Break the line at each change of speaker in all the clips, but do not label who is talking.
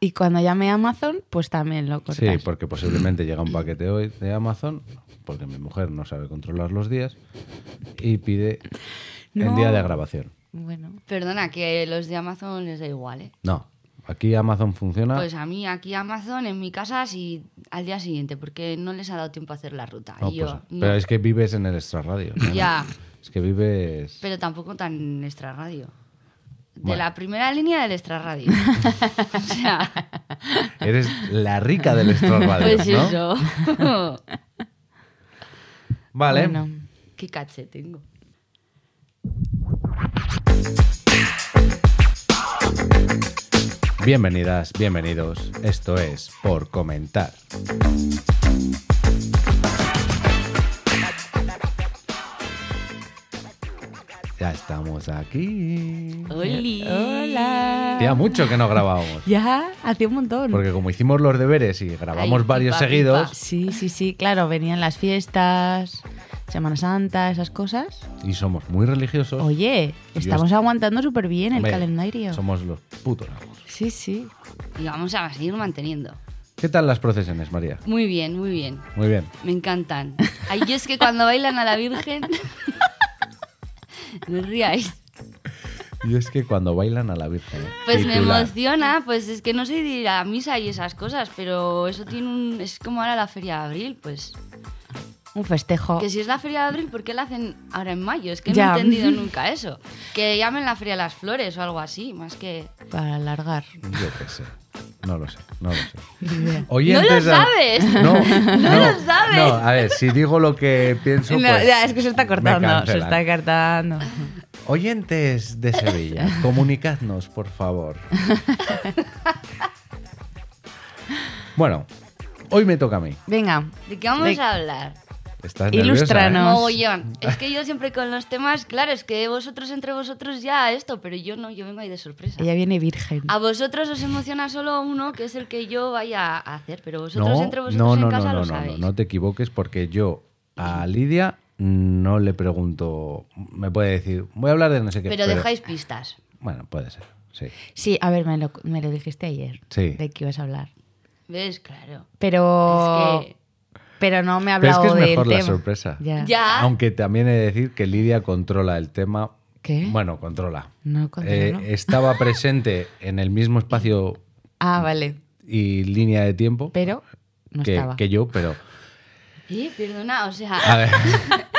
Y cuando llame a Amazon, pues también lo cortas.
Sí, porque posiblemente llega un paquete hoy de Amazon, porque mi mujer no sabe controlar los días, y pide en
No.
día de grabación.
Bueno,
Perdona, que los de Amazon les da igual, ¿eh?
No, aquí Amazon funciona.
Pues a mí aquí Amazon en mi casa sí al día siguiente, porque no les ha dado tiempo a hacer la ruta.
No,
y yo,
pues,
no.
Pero es que vives en el extrarradio. ¿no?
Ya,
Es que vives.
pero tampoco tan extra radio. De
Bueno.
la primera línea del extra radio. o sea,
Eres la rica del extrarradio.
pues
¿no?
eso.
Vale.
bueno.
Qué caché tengo.
Bienvenidas, bienvenidos. Esto es Por Comentar. Ya estamos aquí.
¡Oli!
Hola.
Hacía mucho que no grabábamos.
Ya, hacía un montón.
Porque como hicimos los deberes y grabamos
Ay,
varios
pipa,
seguidos,
pipa.
Sí, sí, sí, claro, venían las fiestas, Semana Santa, esas cosas.
y somos muy religiosos,
Oye, estamos aguantando súper bien el
hombre,
calendario.
Somos los putos amos.
Sí, sí.
Y vamos a seguir manteniendo.
¿Qué tal las procesiones, María?
Muy bien, muy bien.
Muy bien.
Me encantan. Ay, yo es que cuando bailan a la Virgen. no os ríais.
Y es que cuando bailan a la Virgen.
Pues me emociona, pues es que no sé de ir a misa y esas cosas, pero eso tiene un. Es como ahora la Feria de Abril, pues.
Un festejo.
Que si es la Feria de Abril, ¿por qué la hacen ahora en mayo? Es que
Ya.
no he entendido nunca eso. Que llamen la Feria de las Flores o algo así, más que.
Para alargar.
Yo qué sé. No lo sé, no lo sé.
idea.
¡No
Oyentes
lo sabes!
No, no,
lo sabes!
No, a ver, si digo lo que pienso,
No,
pues
ya, es que se está cortando, se está cortando.
Oyentes de Sevilla, comunicadnos, por favor. Bueno, hoy me toca a mí.
Venga,
¿De qué vamos
De-
a hablar?
Estás
Ilústranos.
nerviosa, ¿eh?
Mogollón. Es que yo siempre con los temas, claro, es que vosotros entre vosotros ya esto, pero yo no, yo vengo ahí de sorpresa.
ella viene virgen.
A vosotros os emociona solo uno, que es el que yo vaya a hacer, pero vosotros
No,
entre vosotros
no,
en
no,
casa
no,
lo
no, no,
sabéis.
no, no te equivoques porque yo a Lidia no le pregunto, me puede decir, voy a hablar de no sé qué.
pero, dejáis pistas.
Bueno, puede ser, sí.
Sí, a ver, me lo, me lo dijiste ayer.
Sí.
De que ibas a hablar.
¿Ves? Claro.
Pero.
Es que-
Pero no me ha
Pero es
hablado
que es
del
mejor la
tema.
sorpresa.
Ya.
Ya.
Aunque también he de decir que Lidia controla el tema.
¿Qué?
Bueno, controla.
No.
Eh, estaba presente en el mismo espacio
Ah, vale.
y línea de tiempo
Pero no
que,
estaba.
que yo, pero
Eh, perdona, o sea,
a ver.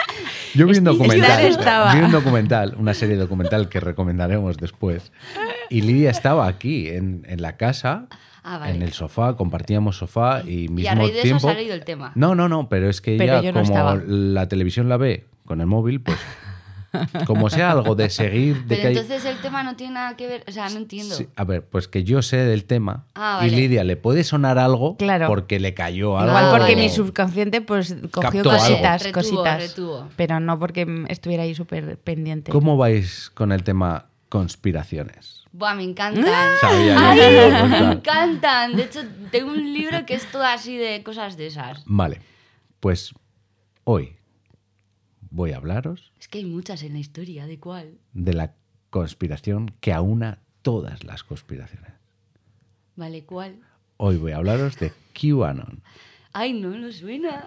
Yo vi un
Estar
documental,
estaba.
vi un documental, una serie documental que recomendaremos después. Y Lidia estaba aquí, en, en la casa,
Ah, vale.
en el sofá, compartíamos sofá y mismo
y a raíz de eso
tiempo.
ha salido el tema.
No, no, no, pero es que
Pero
ella,
no
como
estaba.
la televisión la ve con el móvil, pues como sea algo de seguir, de
Pero
que hay-
entonces el tema no tiene nada que ver, o sea, no entiendo.
Sí, a ver, pues que yo sé del tema
Ah,
y. Lidia le puede sonar algo
Claro.
porque le cayó algo.
Igual
Ah,
porque
vale.
mi subconsciente pues cogió
Captó
cositas,
Retuvo,
cositas.
retuvo.
Pero no porque estuviera ahí súper pendiente.
¿Cómo vais con el tema conspiraciones?
Buah, me encantan.
Sabía
Ay, me encantan. De hecho, tengo un libro que es todo así de cosas de esas.
Vale, pues hoy voy a hablaros
Es que hay muchas en la historia, ¿de cuál?
de la conspiración que aúna todas las conspiraciones.
Vale, ¿cuál?
Hoy voy a hablaros de QAnon.
Ay, no, no suena.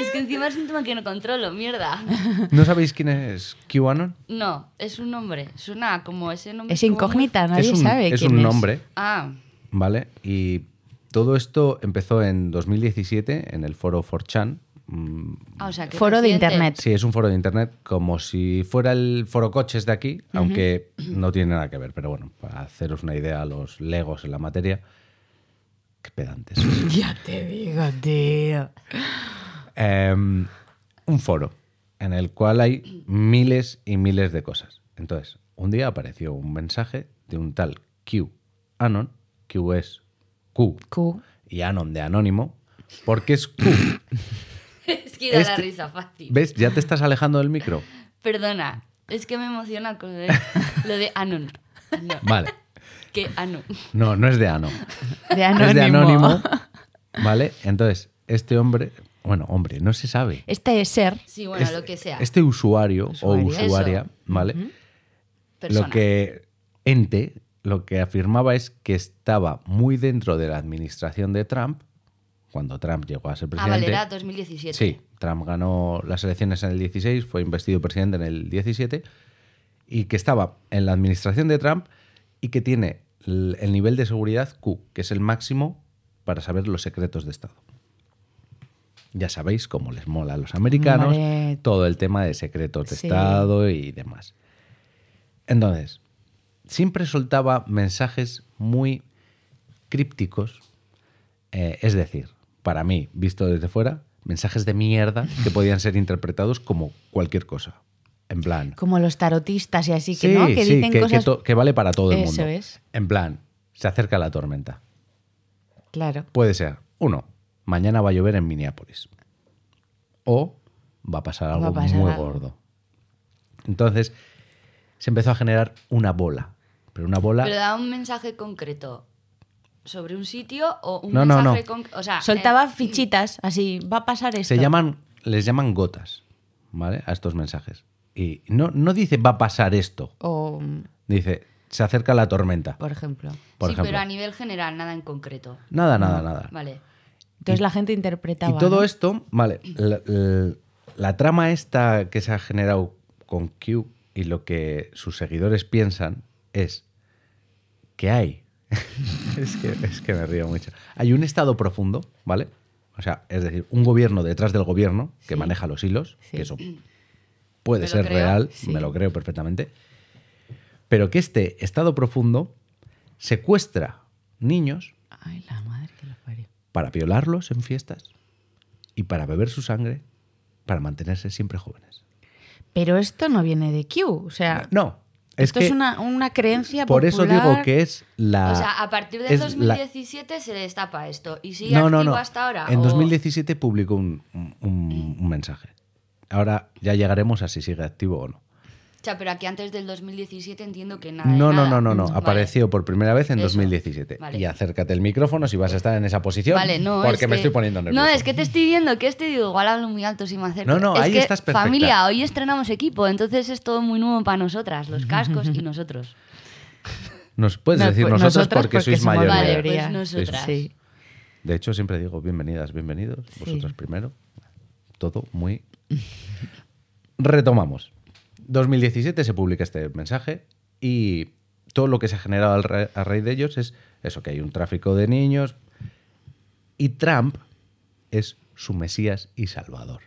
es que encima es un tema que no controlo, mierda.
¿No sabéis quién es QAnon?
No, es un nombre. Suena como ese nombre.
Es
como
incógnita, nadie
es un,
sabe
es
quién
un
es.
nombre,
Ah,
¿vale? Y todo esto empezó en 2017 en el foro 4chan. Mm,
ah, o sea, que
Foro de internet.
Sí, es un foro de internet como si fuera el foro coches de aquí, aunque no tiene nada que ver. Pero bueno, para haceros una idea a los legos en la materia, qué pedantes.
Ya te digo, tío.
Em, un foro en el cual hay miles y miles de cosas. Entonces, un día apareció un mensaje de un tal Q Anon, Q es Q
Q.
y Anon de anónimo, porque es Q.
es que da la
Este-
risa fácil.
¿Ves? Ya te estás alejando del micro.
Perdona, es que me emociona con lo de, lo de Anon. No,
Vale.
Que Anon.
No, no es de Ano.
De anónimo.
Es de anónimo. ¿Vale? Entonces, este hombre, bueno, hombre, no se sabe.
Este ser.
Sí, bueno,
Este-
lo que sea.
Este usuario,
Usuario.
o usuaria,
Eso.
¿vale?
Persona.
Lo que ente lo que afirmaba es que estaba muy dentro de la administración de Trump, cuando Trump llegó a ser
Ah,
presidente.
vale, era 2017.
Sí, Trump ganó las elecciones en el 16, fue investido presidente en el 17, y que estaba en la administración de Trump y que tiene el, el nivel de seguridad Q, que es el máximo para saber los secretos de Estado. Ya sabéis cómo les mola a los americanos todo el tema de secretos de
Sí.
Estado y demás. Entonces, siempre soltaba mensajes muy crípticos, eh, es decir, para mí, visto desde fuera, mensajes de mierda que podían ser interpretados como cualquier cosa. En plan,
Como los tarotistas y así, que no, que dicen
que, que
cosas...
to- que vale para todo el
Eso
mundo.
es.
En plan, se acerca la tormenta.
Claro.
Puede ser, uno, mañana va a llover en Minneapolis. O va a pasar algo
Va a pasar
muy
algo.
gordo. Entonces, se empezó a generar una bola. Pero una bola.
Pero da un mensaje concreto sobre un sitio o un
No, no,
mensaje
no.
conc- O sea,
Soltaba
eh,
fichitas, así, va a pasar esto.
se llaman, les llaman gotas, ¿vale? A estos mensajes. Y no, no dice va a pasar esto.
O,
Dice, se acerca la tormenta.
por ejemplo.
Por
sí,
ejemplo.
pero a nivel general, nada en concreto.
Nada, nada, nada.
Vale.
Entonces
Y-
la gente interpretaba.
Y todo
¿no?
esto, vale, la, la- la trama esta que se ha generado con Q y lo que sus seguidores piensan es que hay, es, que, es que me río mucho, hay un estado profundo, ¿vale? O sea, es decir, un gobierno detrás del gobierno que
Sí.
maneja los hilos,
Sí.
que eso puede ser
creo,
real,
sí.
me lo creo perfectamente, pero que este estado profundo secuestra niños
Ay, la madre que parió.
para violarlos en fiestas y para beber su sangre para mantenerse siempre jóvenes.
Pero esto no viene de Q, o sea...
No, es
esto
que
es una, una creencia
por eso digo que es la...
o sea, a partir del
es la-
2017 se destapa esto. ¿Y sigue
No,
activo
no, no.
hasta ahora?
En
o-
2017 publicó un, un- un mensaje. Ahora ya llegaremos a si sigue activo o no.
O sea, pero aquí antes del 2017 entiendo que nada.
No, no,
nada.
no, no, no.
Vale.
Apareció por primera vez en
Eso.
2017.
Vale.
Y acércate el micrófono si vas a estar en esa posición.
Vale, no.
Porque
es
me
que-
estoy poniendo nervioso.
No, es que te estoy viendo que este digo, igual hablo muy alto si me acerco.
No, no,
es
ahí
que,
estás perfecta.
Familia, hoy estrenamos equipo, entonces es todo muy nuevo para nosotras, los cascos y nosotros.
Nos puedes
No,
decir
pues
nosotros
nosotras
porque, sois
somos
mayores.
Vale, pues nosotras.
Sí.
De hecho, siempre digo bienvenidas, bienvenidos,
Sí.
vosotros primero. Todo muy... Retomamos. 2017 se publica este mensaje y todo lo que se ha generado a raíz de ellos es eso, que hay un tráfico de niños y Trump es su Mesías y Salvador.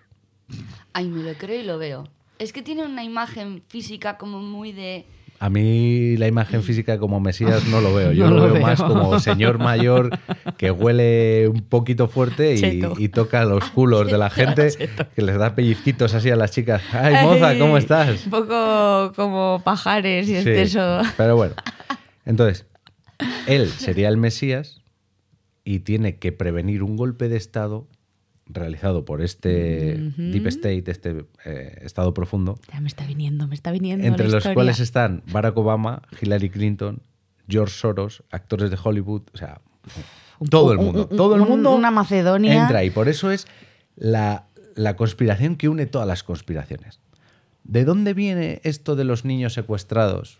Ay, me lo creo y lo veo. Es que tiene una imagen física como muy de...
A mí la imagen física como Mesías no lo veo. Yo
No
lo,
lo
veo, más como señor mayor que huele un poquito fuerte y toca los culos de la gente, que les da pellizquitos así a las chicas. ¡Ay, moza, ¿cómo estás?
Un poco como pajares y
Sí,
exceso.
pero bueno. Entonces, él sería el Mesías y tiene que prevenir un golpe de Estado realizado por este Deep State, este eh, Estado profundo,
Ya me está viniendo, me está viniendo.
entre
la
los
historia.
cuales están Barack Obama, Hillary Clinton, George Soros, actores de Hollywood, o sea,
Un
todo el mundo.
un- un-
todo el
un-
mundo
Una Macedonia.
entra y por eso es la, la conspiración que une todas las conspiraciones. ¿De dónde viene esto de los niños secuestrados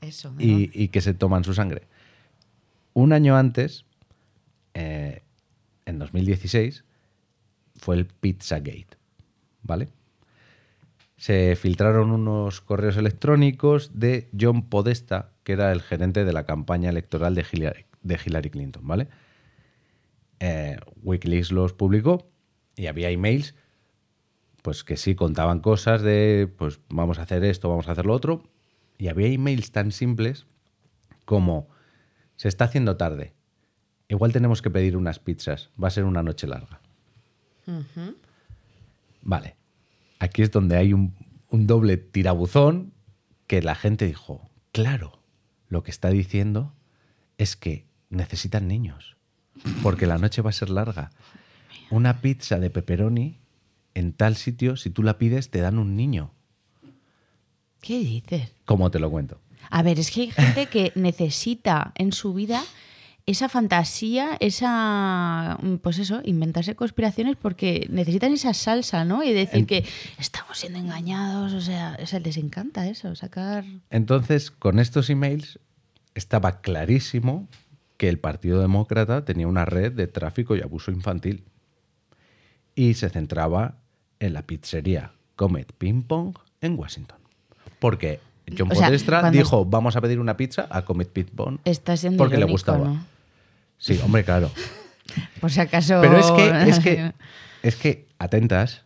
Eso.
y que se toman su sangre? Un año antes, eh, en 2016, fue el Pizzagate, ¿vale? Se filtraron unos correos electrónicos de John Podesta, que era el gerente de la campaña electoral de Hillary, Clinton, ¿vale? Eh, Wikileaks los publicó y había emails pues que sí contaban cosas de pues vamos a hacer esto, vamos a hacer lo otro y había emails tan simples como se está haciendo tarde. Igual tenemos que pedir unas pizzas, va a ser una noche larga. Vale. Aquí es donde hay un, un doble tirabuzón que la gente dijo, claro, lo que está diciendo es que necesitan niños, porque la noche va a ser larga. Una pizza de pepperoni en tal sitio, si tú la pides, te dan un niño.
¿Qué dices?
¿Cómo te lo cuento?
A ver, es que hay gente que necesita en su vida esa fantasía, esa, mm, pues eso, inventarse conspiraciones porque necesitan esa salsa, ¿no? Y decir
En-
que estamos siendo engañados, o sea, o sea, les encanta eso, sacar...
Entonces, con estos emails, estaba clarísimo que el Partido Demócrata tenía una red de tráfico y abuso infantil. Y se centraba en la pizzería Comet Ping Pong en Washington. Porque John
O sea,
Podestra dijo, vamos a pedir una pizza a Comet Ping Pong
Está siendo
porque le
irónico,
gustaba.
¿no?
Sí, hombre, claro.
Por si acaso.
Pero es que, es que, es que atentas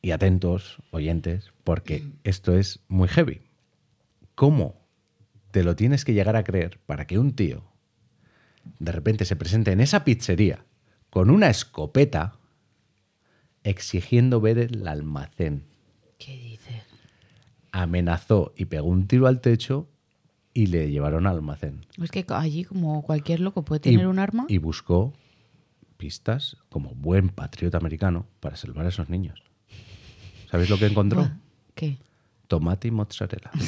y atentos, oyentes, porque esto es muy heavy. ¿Cómo te lo tienes que llegar a creer para que un tío de repente se presente en esa pizzería con una escopeta exigiendo ver el almacén?
¿Qué dices?
Amenazó y pegó un tiro al techo y le llevaron al almacén.
Es que allí, como cualquier loco puede
Y-
tener un arma.
Y buscó pistas como buen patriota americano para salvar a esos niños. ¿Sabéis lo que encontró?
¿Qué?
Tomate y mozzarella.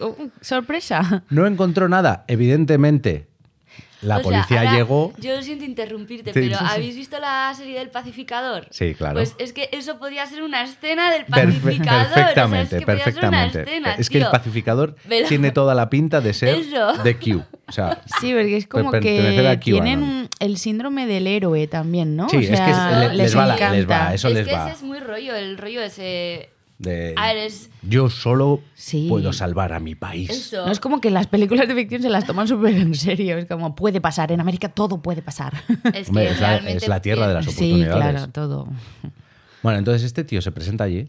Oh, ¡Sorpresa!
No encontró nada, evidentemente. La
O sea,
policía
ahora,
llegó.
Yo siento interrumpirte,
Sí,
pero
sí, sí.
¿habéis visto la serie del pacificador?
Sí, claro.
Pues es que eso podía ser una escena del pacificador.
perfectamente,
o sea, es que podía ser una
perfectamente.
escena,
es que el pacificador
Pero-
tiene toda la pinta de ser
Eso.
de Q. O sea,
Sí, porque es como que tienen el síndrome del héroe también, ¿no?
Sí,
O
es que
sea,
le- les va les va, eso
es
les
que
va.
ese es muy rollo, el rollo ese...
de,
A ver, es
yo solo
Sí.
puedo salvar a mi país.
eso.
No es como que las películas de ficción se las toman súper en serio. Es como, puede pasar. En América todo puede pasar.
Es
Hombre,
que
es la- es la tierra de las
sí,
oportunidades.
claro, todo.
Bueno, entonces este tío se presenta allí,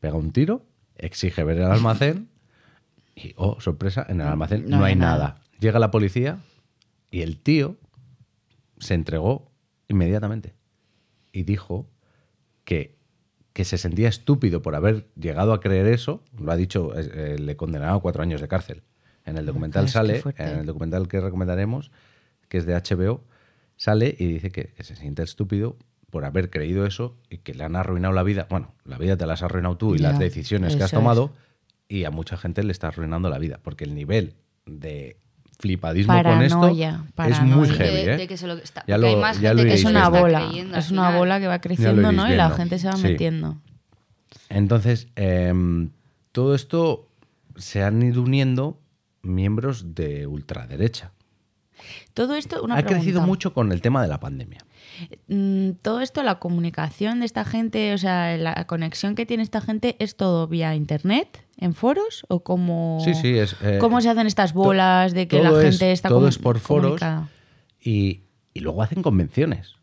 pega un tiro, exige ver el almacén y, oh, sorpresa, en el almacén no,
No
hay
hay
nada.
nada.
Llega la policía y el tío se entregó inmediatamente y dijo que, que se sentía estúpido por haber llegado a creer eso. Lo ha dicho, eh, le condenaron a cuatro años de cárcel. En el documental
Ostras, qué
sale, en el documental que recomendaremos, que es de HBO, sale y dice que, que se siente estúpido por haber creído eso y que le han arruinado la vida. Bueno, la vida te la has arruinado tú y las decisiones que has tomado y a mucha gente le está arruinando la vida porque el nivel de flipadismo con esto
Paranoia,
es muy heavy,
de,
¿eh?
de que se lo está.
Ya
porque
lo-
hay más
ya lo
gente que
iréis
Es
viendo.
una bola.
creyendo
Es una bola que va creciendo, ¿no? Y la gente se va
Sí.
metiendo.
Entonces, em, todo esto se han ido uniendo miembros de ultraderecha.
Todo esto, una
ha crecido mucho con el tema de la pandemia.
Mm, todo esto, la comunicación de esta gente, o sea, la conexión que tiene esta gente, ¿es todo vía internet, en foros? ¿O cómo,
Sí, sí, es, eh,
cómo se hacen estas bolas de que la
todo es-
gente está
todo es por foros.
comunicada?
Y, y luego hacen convenciones.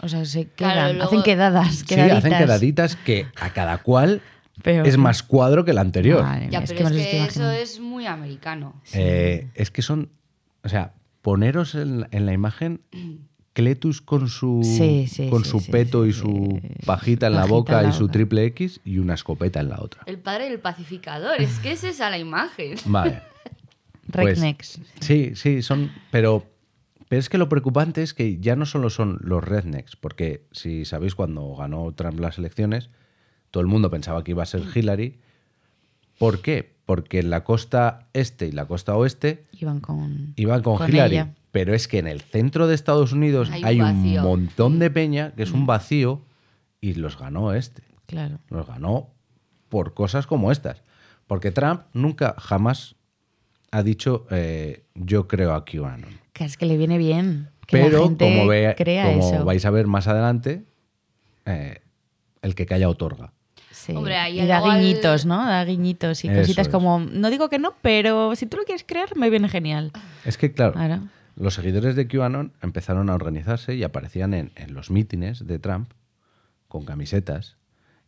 O sea, se
Claro,
quedan,
luego-
hacen quedadas,
Sí,
quedaditas.
hacen quedaditas que a cada cual
Peor.
es más cuadro que el anterior.
Madre
Ya,
mía, es
pero
que
es que, eso es muy americano.
Eh, es que son, o sea, poneros en, en la imagen Cletus con su,
Sí, sí,
con
sí,
su
sí,
peto
sí,
y
sí.
su pajita en la
Pajita
boca
en
y su triple X y una escopeta en la otra.
El padre del pacificador, es que es esa la imagen.
Vale. Pues,
Rednecks.
Sí, sí, son. Pero, pero es que lo preocupante es que ya no solo son los rednecks, porque si sabéis, cuando ganó Trump las elecciones, todo el mundo pensaba que iba a ser Hillary. ¿Por qué? Porque en la costa este y la costa oeste
Iban con,
iban con,
con
Hillary.
ella.
Pero es que en el centro de Estados Unidos
Hay
hay
un
montón de peña que es un vacío y los ganó este.
Claro.
Los ganó por cosas como estas. Porque Trump nunca, jamás ha dicho eh, yo creo a QAnon.
Que es que le viene bien. Que la
Pero
gente
como, ve-
crea
como
eso.
vais a ver más adelante, eh, el que calla otorga.
Sí.
Hombre, ahí
y da
igual-
guiñitos, ¿no? Da guiñitos y
Eso
cositas
es.
como, no digo que no, pero si tú lo quieres creer, me viene genial.
Es que, claro,
Claro.
Los seguidores de QAnon empezaron a organizarse y aparecían en, en los mítines de Trump con camisetas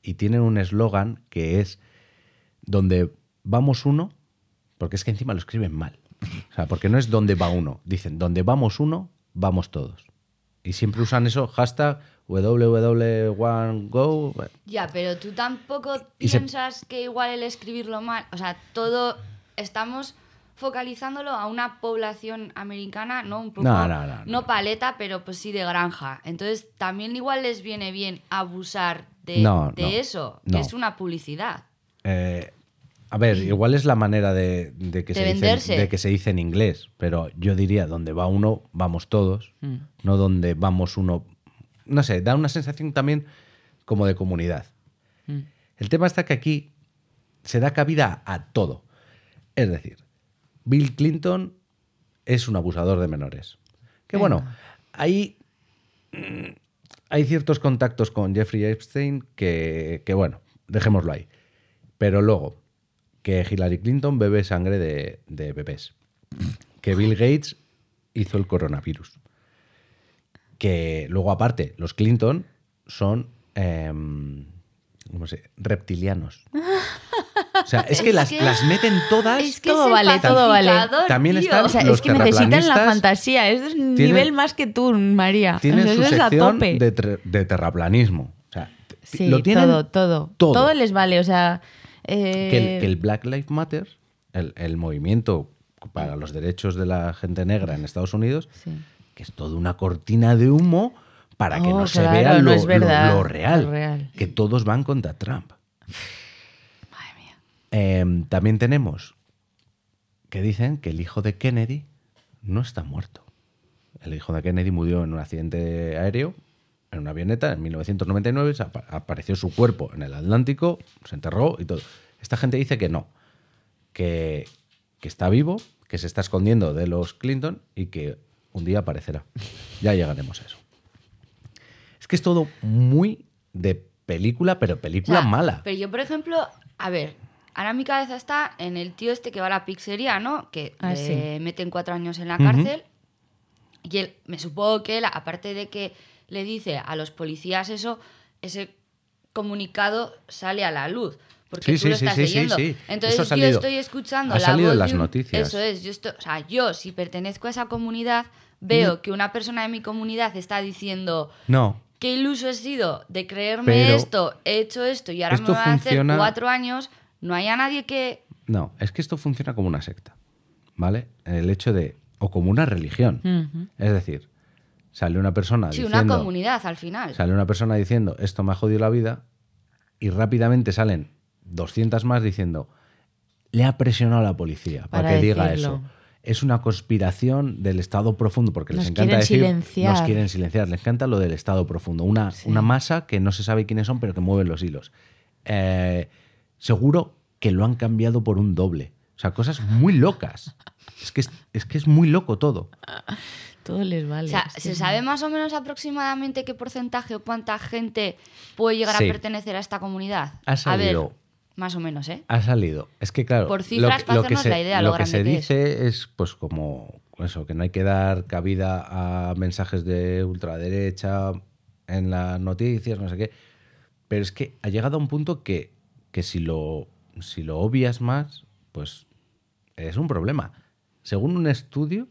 y tienen un eslogan que es donde vamos uno, porque es que encima lo escriben mal. O sea, porque no es donde va uno, dicen donde vamos uno, vamos todos. Y siempre usan eso, hashtag WW1Go.
Ya, pero tú tampoco
se-
piensas que igual el escribirlo mal, o sea, todo estamos focalizándolo a una población americana, ¿no? Un poco,
No, no, no, no.
paleta, pero pues sí de granja. Entonces, también igual les viene bien abusar de,
No,
de
no,
eso, que es una publicidad.
Eh, a ver, igual es la manera de, de que
De
se dice, de que se dice en inglés, pero yo diría donde va uno, vamos todos,
Mm.
no donde vamos uno. No sé, da una sensación también como de comunidad.
Mm.
El tema está que aquí se da cabida a todo. Es decir, Bill Clinton es un abusador de menores. Que bueno, ahí mm, hay ciertos contactos con Jeffrey Epstein que, que, bueno, dejémoslo ahí. Pero luego, que Hillary Clinton bebe sangre de, de bebés. Que Bill Gates hizo el coronavirus. Que luego, aparte, los Clinton son. em, ¿Cómo se reptilianos. O sea, es que,
Es
las,
que-
las meten todas.
Es que
Todo vale, todo vale.
También
tío.
están
O sea,
Los
es que necesitan la fantasía. Es un
tienen-
nivel más que tú, María.
Tienen
O sea,
su sección
tope.
de, ter- de terraplanismo. O sea, t-
Sí,
lo tienen
todo, todo,
todo.
todo. les vale. O sea, eh,
que el, que el Black Lives Matter, el, el movimiento para los derechos de la gente negra en Estados Unidos,
Sí.
que es toda una cortina de humo para que
Oh,
no se vea
no
lo,
es verdad,
lo- lo real,
lo real.
Que todos van contra Trump. Em, también tenemos que dicen que el hijo de Kennedy no está muerto. El hijo de Kennedy murió en un accidente aéreo, en una avioneta, en 1999. se apa- apareció su cuerpo en el Atlántico, se enterró y todo. Esta gente dice que no, que, que está vivo, que se está escondiendo de los Clinton y que un día aparecerá. Ya llegaremos a eso. Es que es todo muy de película, pero
O
película
sea,
mala.
Pero yo, por ejemplo, a ver, ahora mi cabeza está en el tío este que va a la pizzería, ¿no? Que
Ah,
le
sí.
meten cuatro años en la cárcel. Y él, me supongo que él, aparte de que le dice a los policías eso, ese comunicado sale a la luz. Porque
Sí,
tú
sí,
lo
sí,
estás
sí, sí,
leyendo.
sí.
Entonces
Eso ha
yo
salido.
estoy escuchando
Ha
la
salido
voz
en las
de un-
noticias.
Eso es. Yo estoy, o sea, yo, si pertenezco a esa comunidad, veo que una persona de mi comunidad está diciendo
No,
qué iluso he sido de creerme
Pero-
esto, he hecho esto y ahora
Esto
me van a
funciona-
hacer cuatro años, no haya nadie que...
No, es que esto funciona como una secta, ¿vale? El hecho de, o como una religión. Es decir, sale una persona
Sí,
diciendo,
una comunidad al final.
sale una persona diciendo, esto me ha jodido la vida, y rápidamente salen 200 más diciendo, le ha presionado a la policía para,
Para
que diga eso. Es una conspiración del Estado profundo, porque les encanta
quieren
decir,
silenciar.
nos quieren silenciar, les encanta lo del Estado profundo, una,
Sí.
una masa que no se sabe quiénes son, pero que mueven los hilos. Eh, seguro que lo han cambiado por un doble. O sea, cosas muy locas. Es que es, es que es muy loco todo.
Todo les vale.
o sea, ¿se
que-
sabe más o menos aproximadamente qué porcentaje o cuánta gente puede llegar
Sí.
a pertenecer a esta comunidad?
Ha
A ver,
salido.
más o menos, ¿eh?
Ha salido. Es que, claro.
Por cifras, para hacernos
se,
la idea, lo
que
grande
se
que es.
dice es. pues, como eso, que no hay que dar cabida a mensajes de ultraderecha en las noticias, no sé qué. Pero es que ha llegado a un punto que, que si, lo, si lo obvias más, pues es un problema. Según un estudio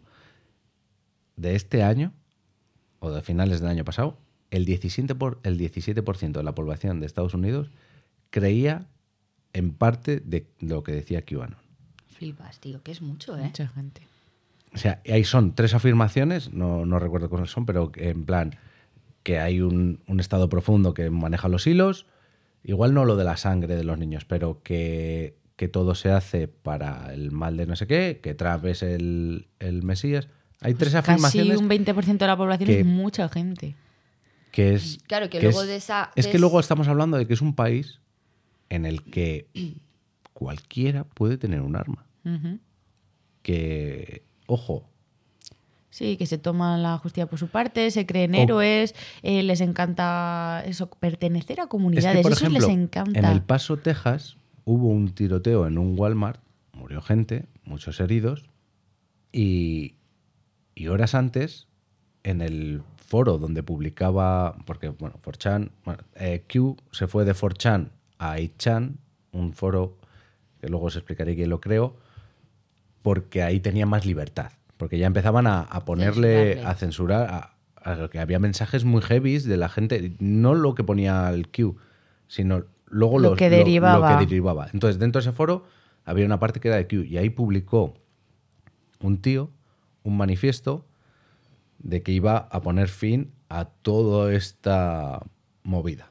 de este año, o de finales del año pasado, el 17%, por, el 17 de la población de Estados Unidos creía en parte de lo que decía QAnon.
Flipas, tío, que es mucho, ¿eh?
Mucha gente.
O sea, ahí son tres afirmaciones, no, no recuerdo cuáles son, pero en plan que hay un, un estado profundo que maneja los hilos, igual no lo de la sangre de los niños, pero que, que todo se hace para el mal de no sé qué, que Trump es el, el Mesías. Hay tres
Pues Casi
afirmaciones
un 20% de la población
que-
es mucha gente.
que es...
Claro, que luego
es,
de esa-
Es
de
que
es-
luego estamos hablando de que es un país en el que cualquiera puede tener un arma. Que, ojo,
Sí, que se toman la justicia por su parte, se creen
O-
héroes, eh, les encanta eso, pertenecer a
Es
comunidades,
que, por
eso
ejemplo,
les encanta.
en El Paso, Texas, hubo un tiroteo en un Walmart, murió gente, muchos heridos, y, y horas antes, en el foro donde publicaba, porque, bueno, 4chan, bueno, eh, Q se fue de 4chan a 8chan, un foro que luego os explicaré quién lo creó, porque ahí tenía más libertad, porque ya empezaban a, a ponerle, a censurar, a, a que había mensajes muy heavies de la gente, no lo que ponía el Q, sino luego
Lo
los-
que derivaba.
lo que derivaba. Entonces, dentro de ese foro había una parte que era de Q, y ahí publicó un tío un manifiesto de que iba a poner fin a toda esta movida.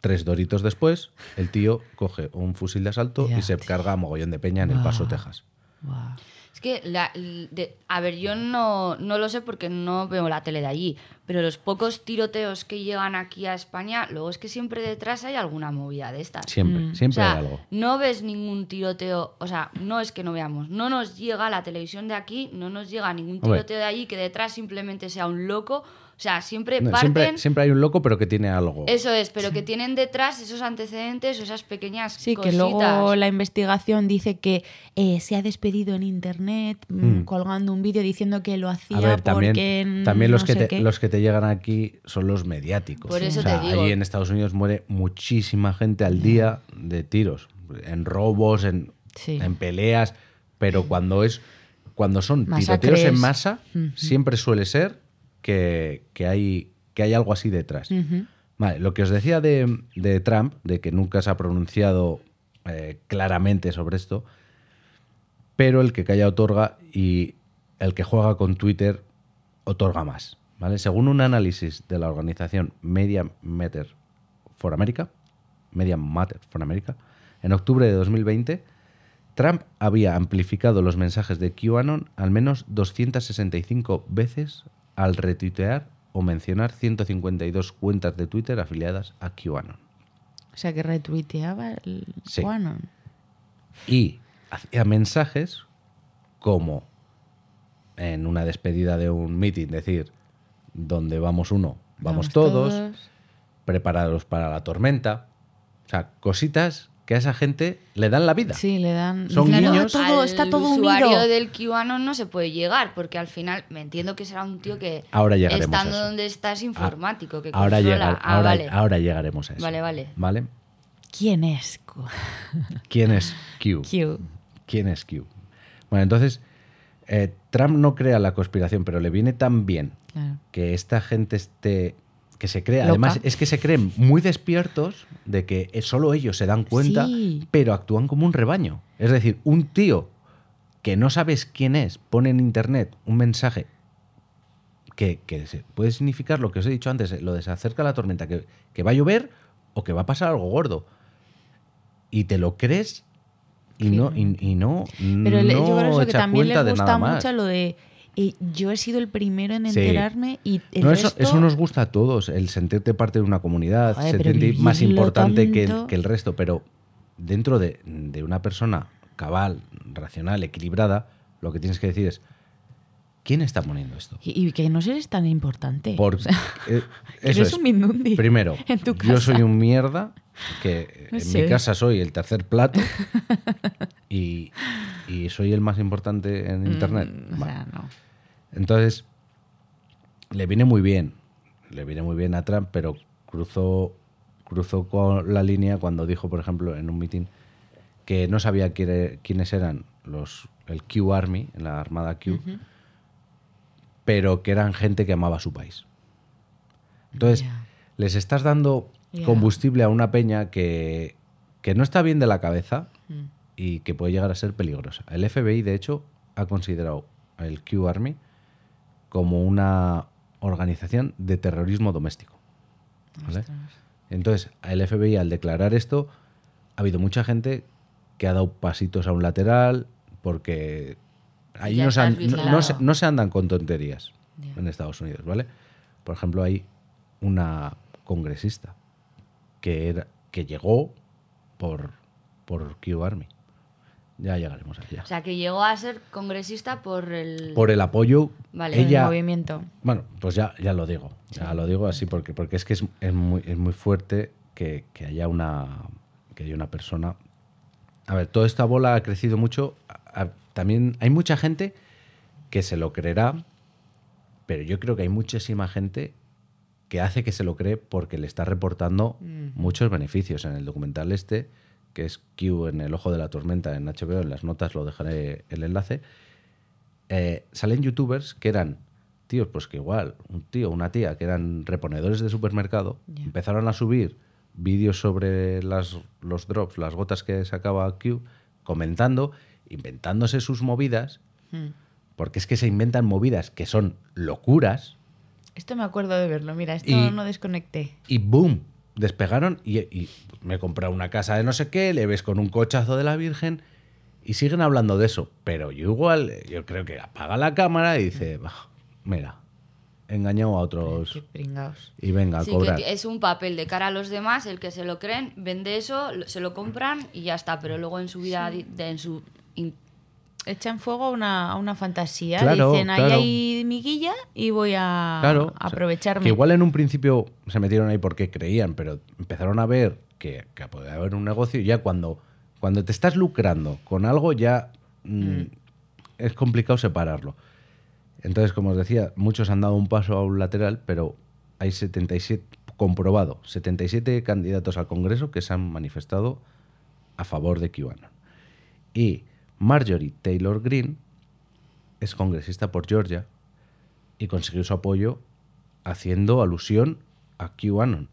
Tres doritos después, el tío coge un fusil de asalto y se carga a mogollón de peña en El Paso. Texas.
Guau.
Es que, la- de- a ver, yo no, no lo sé porque no veo la tele de allí, pero los pocos tiroteos que llegan aquí a España, luego es que siempre detrás hay alguna movida de estas.
Siempre,
Mm.
siempre
o sea,
hay algo.
no ves ningún tiroteo, o sea, no es que no veamos, no nos llega la televisión de aquí, no nos llega ningún tiroteo de allí que detrás simplemente sea un loco, o sea, siempre
No,
parten...
siempre, siempre hay un loco, pero que tiene algo.
Eso es, pero que tienen detrás esos antecedentes o esas pequeñas
Sí,
cositas.
que luego la investigación dice que eh, se ha despedido en internet mm,
Mm.
colgando un vídeo diciendo que lo hacía
A ver, también,
porque mm,
también los,
no
que te,
qué.
los que te llegan aquí son los mediáticos.
Por eso
O sea,
te digo.
Allí en Estados Unidos muere muchísima gente al día de tiros, en robos, en,
Sí.
en peleas, pero cuando es cuando son
Masacres.
tiroteos en masa,
Ujú.
siempre suele ser que, que hay, que hay algo así detrás. Vale, lo que os decía de, de Trump, de que nunca se ha pronunciado eh, claramente sobre esto, pero el que calla otorga y el que juega con Twitter otorga más. ¿vale? Según un análisis de la organización Media Matter for America, Media Matter for America, en octubre de 2020, Trump había amplificado los mensajes de QAnon al menos 265 veces al retuitear o mencionar 152 cuentas de Twitter afiliadas a QAnon.
O sea, que retuiteaba el
Sí.
Quanon.
Y hacía mensajes como en una despedida de un meeting, decir, donde vamos uno, vamos, todos, preparados para la tormenta. O sea, cositas que a esa gente le dan la vida.
Sí, le dan.
Son
Claro,
guiños.
todo, está todo
usuario
unido.
del QAnon no se puede llegar, porque al final me entiendo que será un tío que
Ahora llegaremos
estando
a eso.
donde está es informático, que
ahora,
controla.
llega-
Ah,
ahora,
vale.
ahora llegaremos a eso.
Vale, vale.
¿Vale?
¿Quién es? Q?
¿Quién es Q?
Q.
¿Quién es Q? Bueno, entonces, eh, Trump no crea la conspiración, pero le viene tan bien
Claro.
que esta gente esté que se crea.
Loca.
Además, es que se creen muy despiertos de que solo ellos se dan cuenta,
Sí.
pero actúan como un rebaño. Es decir, un tío que no sabes quién es, pone en internet un mensaje que, que puede significar lo que os he dicho antes, lo de se acerca la tormenta, que, que va a llover o que va a pasar algo gordo. Y te lo crees y no, y, y no,
Pero le- yo
no
creo que también les gusta mucho lo de. Eh, yo he sido el primero en
Sí.
enterarme y el
No, eso,
resto-
eso nos gusta a todos, el sentirte parte de una comunidad,
Joder,
sentirte más importante que el,
tanto.
que el resto, pero dentro de, de una persona cabal, racional, equilibrada, lo que tienes que decir es, ¿quién está poniendo esto?
Y, que no eres tan importante.
Por,
O sea,
eh, eso
eres
es.
un mindundi
Primero,
en tu
yo soy un mierda, que en mi casa soy el tercer plato y, y soy el más importante en Internet.
Mm, o
Vale.
sea, no.
Entonces, le viene muy bien, le viene muy bien a Trump, pero cruzó, cruzó con la línea cuando dijo, por ejemplo, en un meeting que no sabía quién- quiénes eran los, el Q Army, la Armada Q, pero que eran gente que amaba su país. Entonces, les estás dando Combustible a una peña que, que no está bien de la cabeza
Mm.
y que puede llegar a ser peligrosa. El FBI, de hecho, ha considerado el Q Army como una organización de terrorismo doméstico. ¿vale? Entonces, el FBI, al declarar esto, ha habido mucha gente que ha dado pasitos a un lateral porque ahí no se,
estás
an- no- se- no se andan con tonterías en Estados Unidos, ¿vale? Por ejemplo, hay una congresista que, era, que llegó por, por Q Army. Ya llegaremos allá.
O sea, que llegó a ser congresista por el...
Por el apoyo,
Vale.
ella...
El movimiento.
Bueno, pues ya, ya lo digo. Ya lo digo así porque, porque es que es, es muy, es muy fuerte que, que haya una que haya una persona. A ver, toda esta bola ha crecido mucho. A- a- también hay mucha gente que se lo creerá, pero yo creo que hay muchísima gente que hace que se lo cree porque le está reportando muchos beneficios. En el documental este, que es Q en el ojo de la tormenta en HBO, en las notas lo dejaré el enlace, eh, salen youtubers que eran tíos, pues que igual, un tío, una tía, que eran reponedores de supermercado, empezaron a subir vídeos sobre las, los drops, las gotas que sacaba Q, comentando, inventándose sus movidas,
Mm.
porque es que se inventan movidas que son locuras,
Esto me acuerdo de verlo. Mira, esto
Y-
no desconecté.
y boom, despegaron y, y me he comprado una casa de no sé qué, le ves con un cochazo de la Virgen Y siguen hablando de eso, pero yo igual, yo creo que apaga la cámara y dice, "Bah, mira, engañado a otros y venga a
Sí, que
cobrar.
es un papel de cara a los demás, el que se lo creen, vende eso, se lo compran y ya está. Pero luego en su vida, de- en su in-
Echan fuego a una, a una fantasía.
Claro,
Dicen, ahí
claro.
hay miguilla y voy a
Claro, o sea,
aprovecharme.
que igual en un principio se metieron ahí porque creían, pero empezaron a ver que, que podía haber un negocio y ya cuando, cuando te estás lucrando con algo ya mm, es complicado separarlo. Entonces, como os decía, muchos han dado un paso a un lateral, pero hay 77, comprobado, 77 candidatos al Congreso que se han manifestado a favor de QAnon. Y Marjorie Taylor Greene es congresista por Georgia y consiguió su apoyo haciendo alusión a QAnon,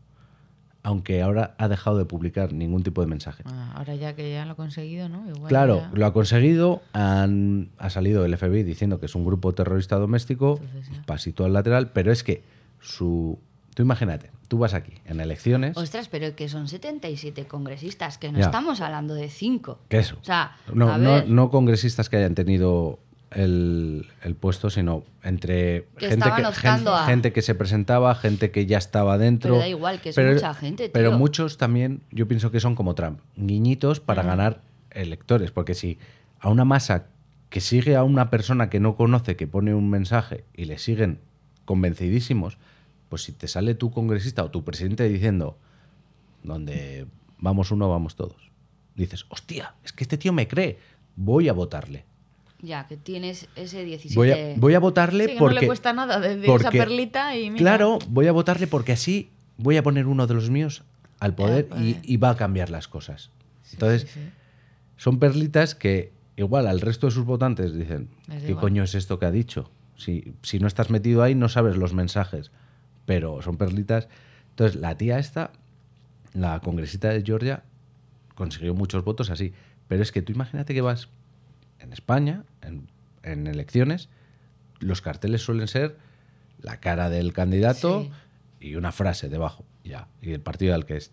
aunque ahora ha dejado de publicar ningún tipo de mensaje.
Ah, ahora ya que ya lo ha conseguido, ¿no? Igual
Claro,
ya-
lo ha conseguido, han- ha salido el FBI diciendo que es un grupo terrorista doméstico,
Entonces
pasito al lateral, pero es que su... Tú imagínate, tú vas aquí en elecciones...
Ostras, pero que son 77 congresistas, que no
Ya.
estamos hablando de 5.
¿Qué eso?
O sea,
no,
a
no-
ver,
no congresistas que hayan tenido el, el puesto, sino entre
Que
gente, que, gente,
a-
gente que se presentaba, gente que ya estaba dentro.
Pero da igual, que es mucha gente,
Pero muchos también, yo pienso que son como Trump, guiñitos para ganar electores, porque si a una masa que sigue a una persona que no conoce, que pone un mensaje y le siguen convencidísimos, pues si te sale tu congresista o tu presidente diciendo, donde vamos uno, vamos todos. Dices, hostia, es que este tío me cree, voy a votarle.
ya, que tienes ese 17...
Voy a, voy a votarle
Sí, que
porque...
no le cuesta nada desde esa perlita y mira.
Claro, voy a votarle porque así voy a poner uno de los míos al poder y, va a cambiar las cosas.
Sí,
Entonces,
sí,
son perlitas que igual al resto de sus votantes dicen, ¿qué
igual.
coño es esto que ha dicho? Si, si no estás metido ahí no sabes los mensajes, pero son perlitas. Entonces, la tía esta, la congresista de Georgia, consiguió muchos votos así. Pero es que tú imagínate que vas en España, en, en elecciones, los carteles suelen ser la cara del candidato
Sí.
y una frase debajo, ya, y el partido al que es.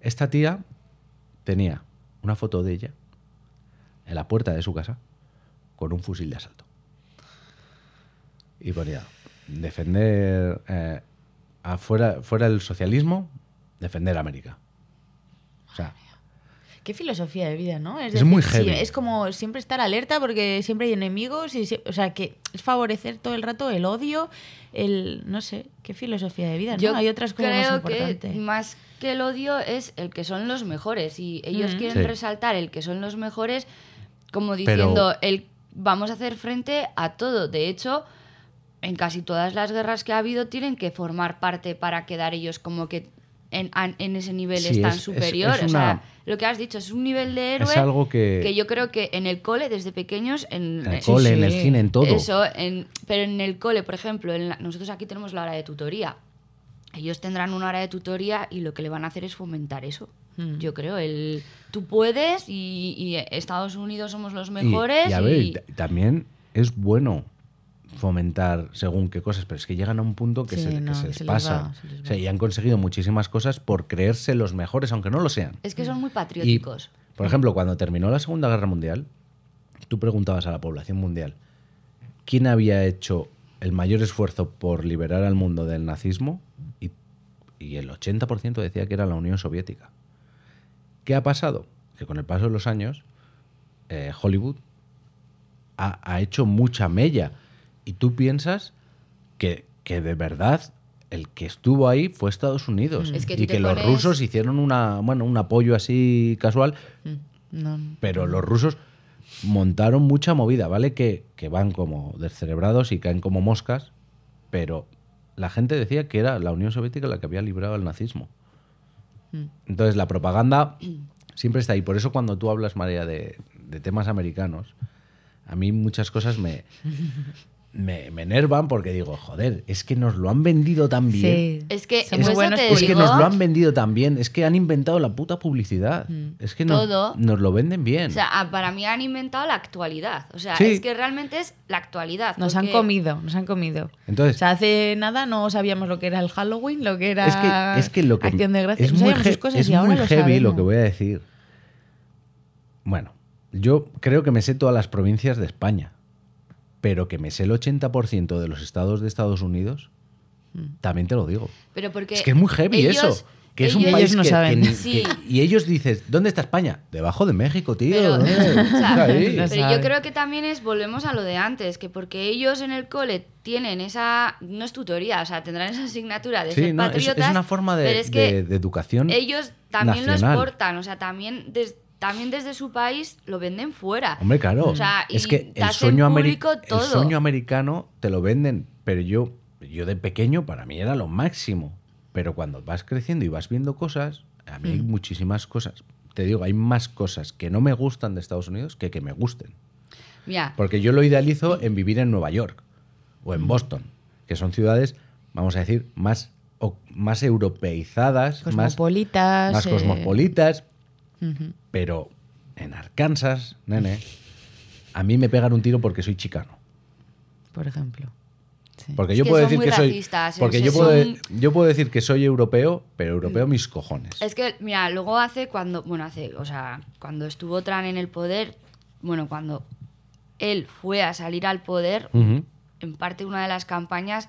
Esta tía tenía una foto de ella en la puerta de su casa con un fusil de asalto. Y ponía, defender, eh, afuera, fuera el socialismo, defender América. O sea,
Qué filosofía de vida, ¿no?
Es muy
sí,
heavy.
es como siempre estar alerta porque siempre hay enemigos y o sea que es favorecer todo el rato el odio, el no sé, qué filosofía de vida, ¿no?
Yo
hay otras cosas más
creo que
importantes.
más que el odio es el que son los mejores y ellos quieren
Sí.
resaltar el que son los mejores como
Pero-
diciendo el vamos a hacer frente a todo. De hecho, en casi todas las guerras que ha habido tienen que formar parte para quedar ellos como que en, en ese nivel
Sí,
es tan
es- es-
superior.
es
O sea,
una-
lo que has dicho es un nivel de héroe
es algo que,
yo creo que en el cole desde pequeños en,
el cole, en el
sí.
cine, en todo.
eso, en- pero en el cole, por ejemplo, en la- nosotros aquí tenemos la hora de tutoría. Ellos tendrán una hora de tutoría y lo que le van a hacer es fomentar eso.
Mm.
Yo creo, el tú puedes y, y Estados Unidos somos los
Y-
mejores.
Y, a ver,
y-
también es bueno fomentar según qué cosas, pero es que llegan a un punto que
Sí,
se, que
no,
se
que
les
se les
pasa.
va, se les
O sea, y han conseguido muchísimas cosas por creerse los mejores, aunque no lo sean.
es que son muy
Y,
patrióticos.
por ejemplo, cuando terminó la Segunda Guerra Mundial, tú preguntabas a la población mundial quién había hecho el mayor esfuerzo por liberar al mundo del nazismo y, y el 80% decía que era la Unión Soviética. ¿Qué ha pasado? Que con el paso de los años, eh, Hollywood ha, ha hecho mucha mella. Y tú piensas que, que de verdad el que estuvo ahí fue Estados Unidos.
Es que tú
y que los
pones-
rusos hicieron una, bueno, un apoyo así casual,
Mm, no,
pero los rusos montaron mucha movida, ¿vale? Que, que van como descerebrados y caen como moscas, pero la gente decía que era la Unión Soviética la que había librado al nazismo.
Mm.
Entonces la propaganda siempre está ahí. Por eso cuando tú hablas, María, de, de temas americanos, a mí muchas cosas me, me, me enervan porque digo, joder, es que nos lo han vendido tan bien.
Sí.
Es que
muy
te
Es que nos lo han vendido tan bien, es que han inventado la puta publicidad.
Mm.
Es que nos,
Todo.
nos lo venden bien.
O sea, para mí han inventado la actualidad. O sea,
Sí.
es que realmente es la actualidad.
Nos han comido, nos han comido.
Entonces,
O sea, hace nada no sabíamos lo que era el Halloween, lo que era
es que, es que lo que
Acción de Gracias.
es
no
muy, he-
cosas
es
y
muy
lo
heavy lo que voy a decir. Bueno, yo creo que me sé todas las provincias de España, pero que me sé el 80% de los estados de Estados Unidos, también te lo digo.
Pero porque
Es que es muy heavy
ellos-
eso. Que es un
ellos-
país
Ellos no
que-
saben.
que ni-
Sí.
que- y ellos dices, ¿dónde está España? Debajo de México, tío.
Pero-
¿dónde?
o sea,
no
Pero yo creo que también es, volvemos a lo de antes, que porque ellos en el cole tienen esa, no es tutoría, o sea, tendrán esa asignatura de
Sí,
ser
no, es, es
patriotas.
una forma de,
pero es que
de- de educación.
ellos también lo
nacional.
exportan, o sea, también, des- también desde su país lo venden fuera.
Hombre, claro.
O sea,
es que el sueño, el americano te lo venden, pero yo, yo de pequeño para mí era lo máximo. Pero cuando vas creciendo y vas viendo cosas, a mí hay muchísimas cosas. Te digo, hay más cosas que no me gustan de Estados Unidos que que me gusten.
Mira,
Porque yo lo idealizo en vivir en Nueva York o en Boston, que son ciudades, vamos a decir, más, o- más europeizadas, más,
Cosmopolitas.
más
eh,
cosmopolitas, pero en Arkansas, nene, a mí me pegan un tiro porque soy chicano.
Por ejemplo. Sí.
Porque yo puedo decir que soy. Porque
es-
yo puedo, yo puedo decir que soy europeo, pero europeo mis cojones.
Es que, mira, luego hace cuando, bueno, hace, o sea, cuando estuvo Tran en el poder, bueno, cuando él fue a salir al poder, en parte una de las campañas,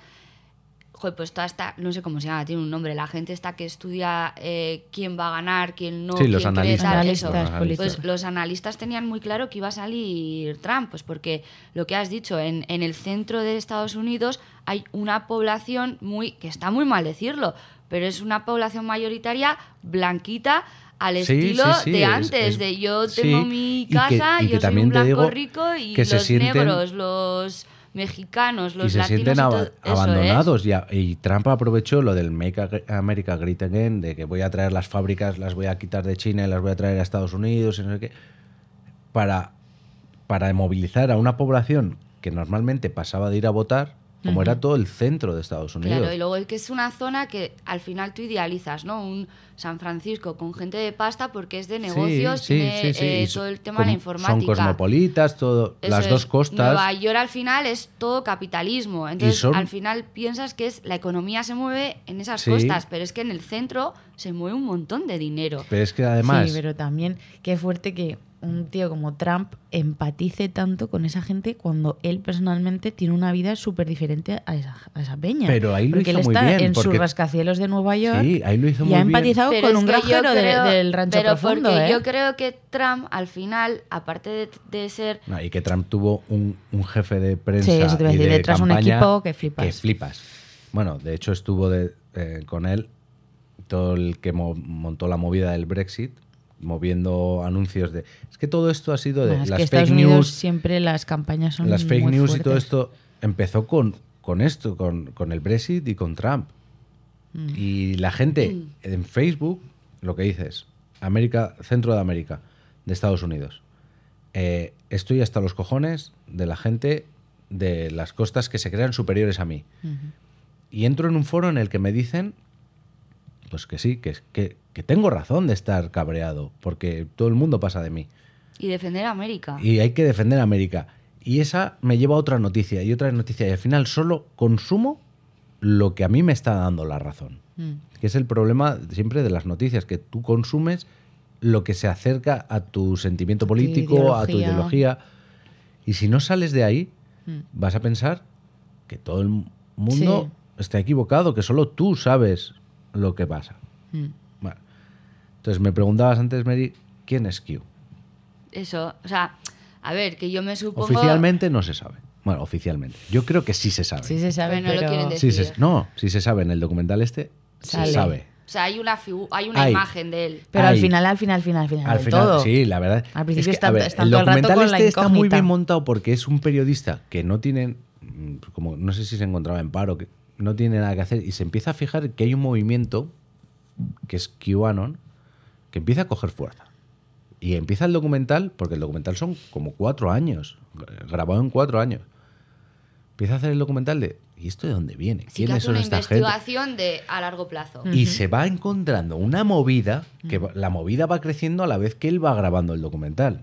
joder, pues toda esta, no sé cómo se llama, tiene un nombre, la gente está que estudia eh, quién va a ganar, quién no,
Sí, los
quién cree
analistas.
tal,
Analistas
eso.
Los.
Pues los analistas tenían muy claro que iba a salir Trump, pues porque lo que has dicho, en, en el centro de Estados Unidos hay una población muy, que está muy mal decirlo, pero es una población mayoritaria blanquita al
Sí,
estilo
sí, sí,
de
es-
antes,
es-
de yo tengo mi casa,
y que
yo soy un blanco rico y
que se
los
sienten-
negros, los mexicanos, los
y se
latinos
sienten
y eso es.
abandonados. Y, Trump aprovechó lo del Make America Great Again, de que voy a traer las fábricas, las voy a quitar de China y las voy a traer a Estados Unidos, y no sé qué, para, para movilizar a una población que normalmente pasaba de ir a votar, como era todo el centro de Estados Unidos.
Claro, y luego es que es una zona que al final tú idealizas, ¿no? Un San Francisco con gente de pasta porque es de negocios,
Sí, sí,
tiene
sí, sí.
eh, todo el tema de la informática.
Son cosmopolitas, todo,
Eso
las
es.
dos costas.
Nueva York al final es todo capitalismo. Entonces,
son-
al final piensas que es la economía se mueve en esas
Sí.
costas, pero es que en el centro se mueve un montón de dinero.
Pero es que además,
Sí, pero también qué fuerte que un tío como Trump empatice tanto con esa gente cuando él personalmente tiene una vida súper diferente a esa, a esa peña.
Pero ahí lo
porque
hizo
él
muy
está
bien,
en sus rascacielos de Nueva York
Sí, ahí lo hizo
y
muy
ha empatizado con un granjero de-
creo-
del rancho
pero
profundo.
porque
¿eh?
yo creo que Trump al final, aparte de, de ser
No, y que Trump tuvo un, un jefe de prensa.
Sí, eso te a
y
decir,
de
detrás un
campaña
equipo que flipas.
Que flipas. Bueno, de hecho estuvo de- eh, con él todo el que mo- montó la movida del Brexit, moviendo anuncios de. Es que todo esto ha sido de
Bueno, es
las
que
fake
Estados Unidos
news.
siempre las campañas son
Las fake
muy
news y todo esto empezó con, con esto, con, con el Brexit y con Trump.
Mm.
Y la gente en Facebook, lo que dices, América, centro de América, de Estados Unidos. Eh, estoy hasta los cojones de la gente de las costas que se crean superiores a mí. Y entro en un foro en el que me dicen, pues que sí, que, que, que tengo razón de estar cabreado, porque todo el mundo pasa de mí.
y defender a América.
Y hay que defender a América. Y esa me lleva a otra noticia y otra noticia. Y al final solo consumo lo que a mí me está dando la razón.
Mm.
Que es el problema siempre de las noticias, que tú consumes lo que se acerca a tu sentimiento político, a tu
ideología.
Y si no sales de ahí,
Mm.
vas a pensar que todo el mundo está equivocado, que solo tú sabes lo que pasa.
Mm.
Bueno. Entonces me preguntabas antes, Mary, ¿quién es Q?
Eso, o sea, a ver, que yo me supongo...
Oficialmente no se sabe. Bueno, oficialmente. Yo creo que sí se sabe.
Sí se sabe,
Pero no lo quieren
Sí
decir.
se- no, sí se sabe. En el documental este
Sale.
se sabe.
O sea, hay una, hay una
Hay.
imagen de él.
Pero al final, al final, al final, al final,
Al final,
todo.
sí, la verdad.
Al principio
es que, a
están-
ver,
están
el
todo el rato
documental
con la
este está muy bien montado porque es un periodista que no tiene, mm, como no sé si se encontraba en paro, que no tiene nada que hacer y se empieza a fijar que hay un movimiento que es QAnon que empieza a coger fuerza. Y empieza el documental, porque el documental son como cuatro años, grabado en cuatro años. Empieza a hacer el documental de, ¿y esto de dónde viene?
Sí que
¿Quiénes
hace
son
una
esta gente?
investigación de a largo plazo.
Y se va encontrando una movida, que va- la movida va creciendo a la vez que él va grabando el documental.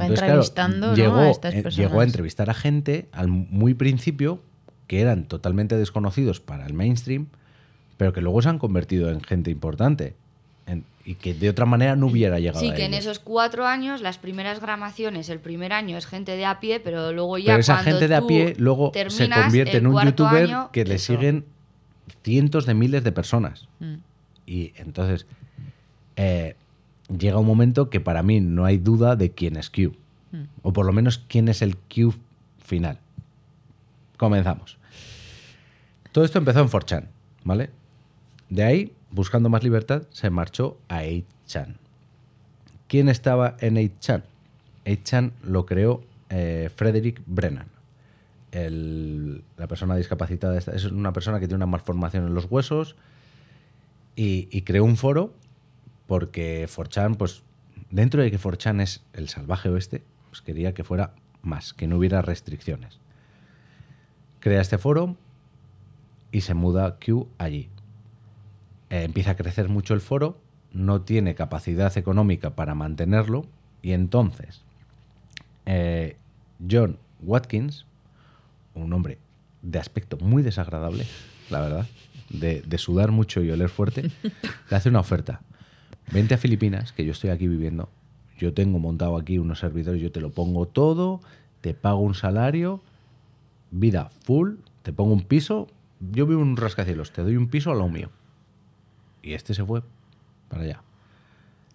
Va entrevistando, ¿no?
llegó,
a estas personas.
llegó a entrevistar a gente al muy principio que eran totalmente desconocidos para el mainstream, pero que luego se han convertido en gente importante. en- y que de otra manera no hubiera llegado
Sí,
a
que en esos cuatro años, las primeras gramaciones, el primer año es gente de a pie, pero luego ya
Pero esa
cuando
gente de a
tú
pie luego se convierte en un
cuarto
youtuber
año,
que le
eso.
siguen cientos de miles de personas.
Mm.
Y entonces eh, llega un momento que para mí no hay duda de quién es Q.
Mm.
O por lo menos quién es el Q final. Comenzamos. Todo esto empezó en 4chan, ¿vale? De ahí, buscando más libertad, se marchó a 8chan. ¿Quién estaba en 8chan? 8chan lo creó eh, Frederick Brennan. La persona discapacitada es una persona que tiene una malformación en los huesos y, y creó un foro porque 4chan, pues dentro de que 4chan es el salvaje oeste, pues quería que fuera más, que no hubiera restricciones. Crea este foro y se muda Q allí. Eh, empieza a crecer mucho el foro, no tiene capacidad económica para mantenerlo y entonces eh, John Watkins, un hombre de aspecto muy desagradable, la verdad, de, de sudar mucho y oler fuerte, le hace una oferta. Vente a Filipinas, que yo estoy aquí viviendo, yo tengo montado aquí unos servidores, yo te lo pongo todo, te pago un salario, vida full, te pongo un piso, yo vivo en un rascacielos, te doy un piso a lo mío. Y este se fue para allá.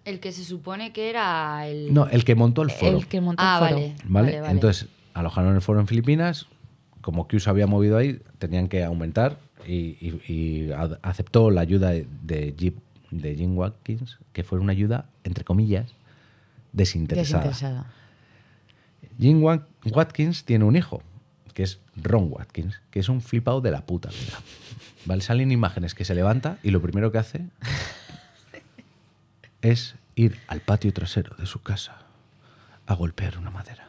El que se supone que era el...
No, el que montó el foro.
El que montó
ah,
el foro.
vale,
¿Vale?
vale, vale.
Entonces, alojaron el foro en Filipinas. Como Q se había movido ahí, tenían que aumentar y, y- y a- aceptó la ayuda de, de, Jim- de Jim Watkins, que fue una ayuda, entre comillas, desinteresada.
Desinteresada.
Jim Wa- Watkins tiene un hijo, que es Ron Watkins, que es un flipado de la puta vida. ¿Vale? Salen imágenes que se levanta y lo primero que hace es ir al patio trasero de su casa a golpear una madera.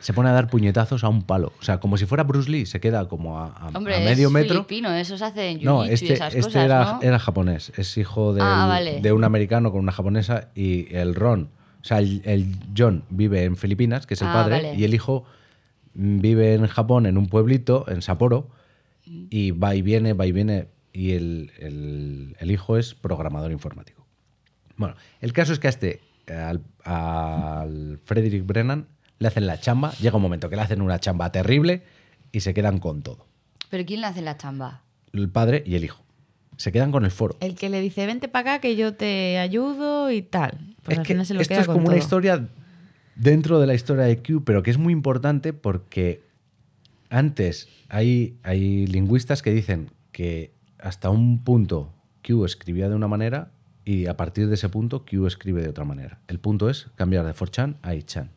Se pone a dar puñetazos a un palo. O sea, como si fuera Bruce Lee, se queda como a, a-
Hombre,
a medio
es
metro.
filipino, eso se hace en
No,
y
este,
esas
este
cosas,
era,
¿no?
era japonés. Es hijo del-
Ah, vale.
de un americano con una japonesa y el Ron, o sea, el, el John vive en Filipinas, que es el
Ah,
padre,
vale.
y el hijo mm, vive en Japón, en un pueblito, en Sapporo, y va y viene, va y viene, y el, el- el hijo es programador informático. Bueno, el caso es que a este, al, al Frederick Brennan, le hacen la chamba, llega un momento que le hacen una chamba terrible y se quedan con todo.
¿Pero quién le hace la chamba?
El padre y el hijo. Se quedan con el foro.
El que le dice, vente para acá que yo te ayudo y tal. Pues
es que esto es como una historia dentro de la historia de Q, pero que es muy importante porque antes hay, hay lingüistas que dicen que hasta un punto Q escribía de una manera y a partir de ese punto Q escribe de otra manera. El punto es cambiar de 4chan a 8chan.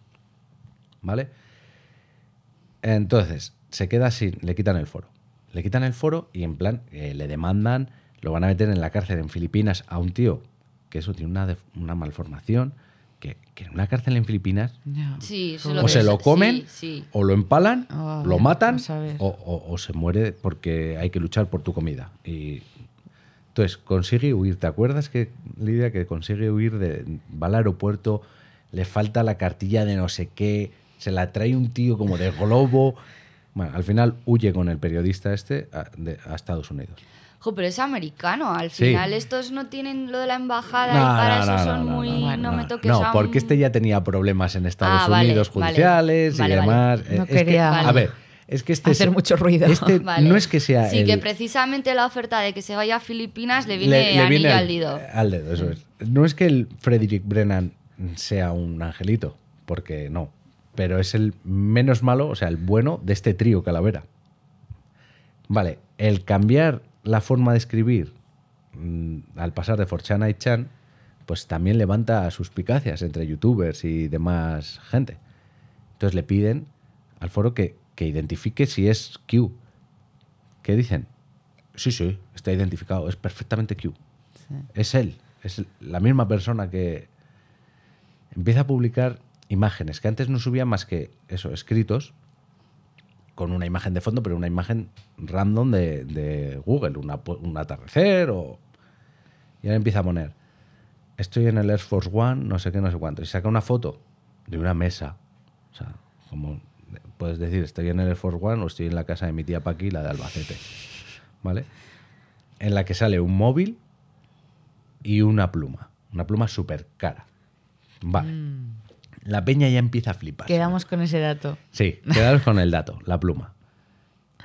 ¿Vale? Entonces, se queda así, le quitan el foro. Le quitan el foro y en plan eh, le demandan, lo van a meter en la cárcel en Filipinas a un tío que eso tiene una, una malformación, que, que en una cárcel en Filipinas.
Sí,
o se lo comen,
sí, sí.
o lo empalan,
Ah,
lo matan, o, o- o se muere porque hay que luchar por tu comida. Y entonces consigue huir. ¿Te acuerdas que Lidia que consigue huir de va al aeropuerto, le falta la cartilla de no sé qué, se la trae un tío como de globo. Bueno, al final huye con el periodista este a, de- a Estados Unidos.
Jo, pero es americano. Al
Sí.
final estos no tienen lo de la embajada
No,
y para
no,
eso
no,
son
no,
muy...
no,
No,
no,
me toques
No,
a un-
porque este ya tenía problemas en Estados
Ah,
Unidos
vale.
judiciales
Vale,
y
vale.
demás.
No
Es que-
quería
a ver, es que este
hacer
es-
mucho ruido.
Este
Vale.
no es que sea
Sí,
el-
que precisamente la oferta de que se vaya a Filipinas le viene anillo al dedo.
al dedo, eso es. No es que el Frederick Brennan sea un angelito, porque no. Pero es el menos malo, o sea, el bueno de este trío Calavera. Vale, el cambiar la forma de escribir mm, al pasar de 4chan a 8chan, pues también levanta suspicacias entre youtubers y demás gente. Entonces le piden al foro que, que identifique si es Q. ¿Qué dicen? Sí, sí, está identificado, es perfectamente Q. Es él, es la misma persona que empieza a publicar imágenes que antes no subía más que eso, escritos con una imagen de fondo, pero una imagen random de, de Google, un atardecer o... Y ahora empieza a poner, estoy en el Air Force One, no sé qué, no sé cuánto, y saca una foto de una mesa. O sea, como puedes decir, estoy en el Air Force One o estoy en la casa de mi tía Paqui, la de Albacete. ¿Vale? en la que sale un móvil y una pluma. Una pluma súper cara. Vale. La peña ya empieza a flipar.
Quedamos con ese dato.
Sí, quedaros con el dato, la pluma.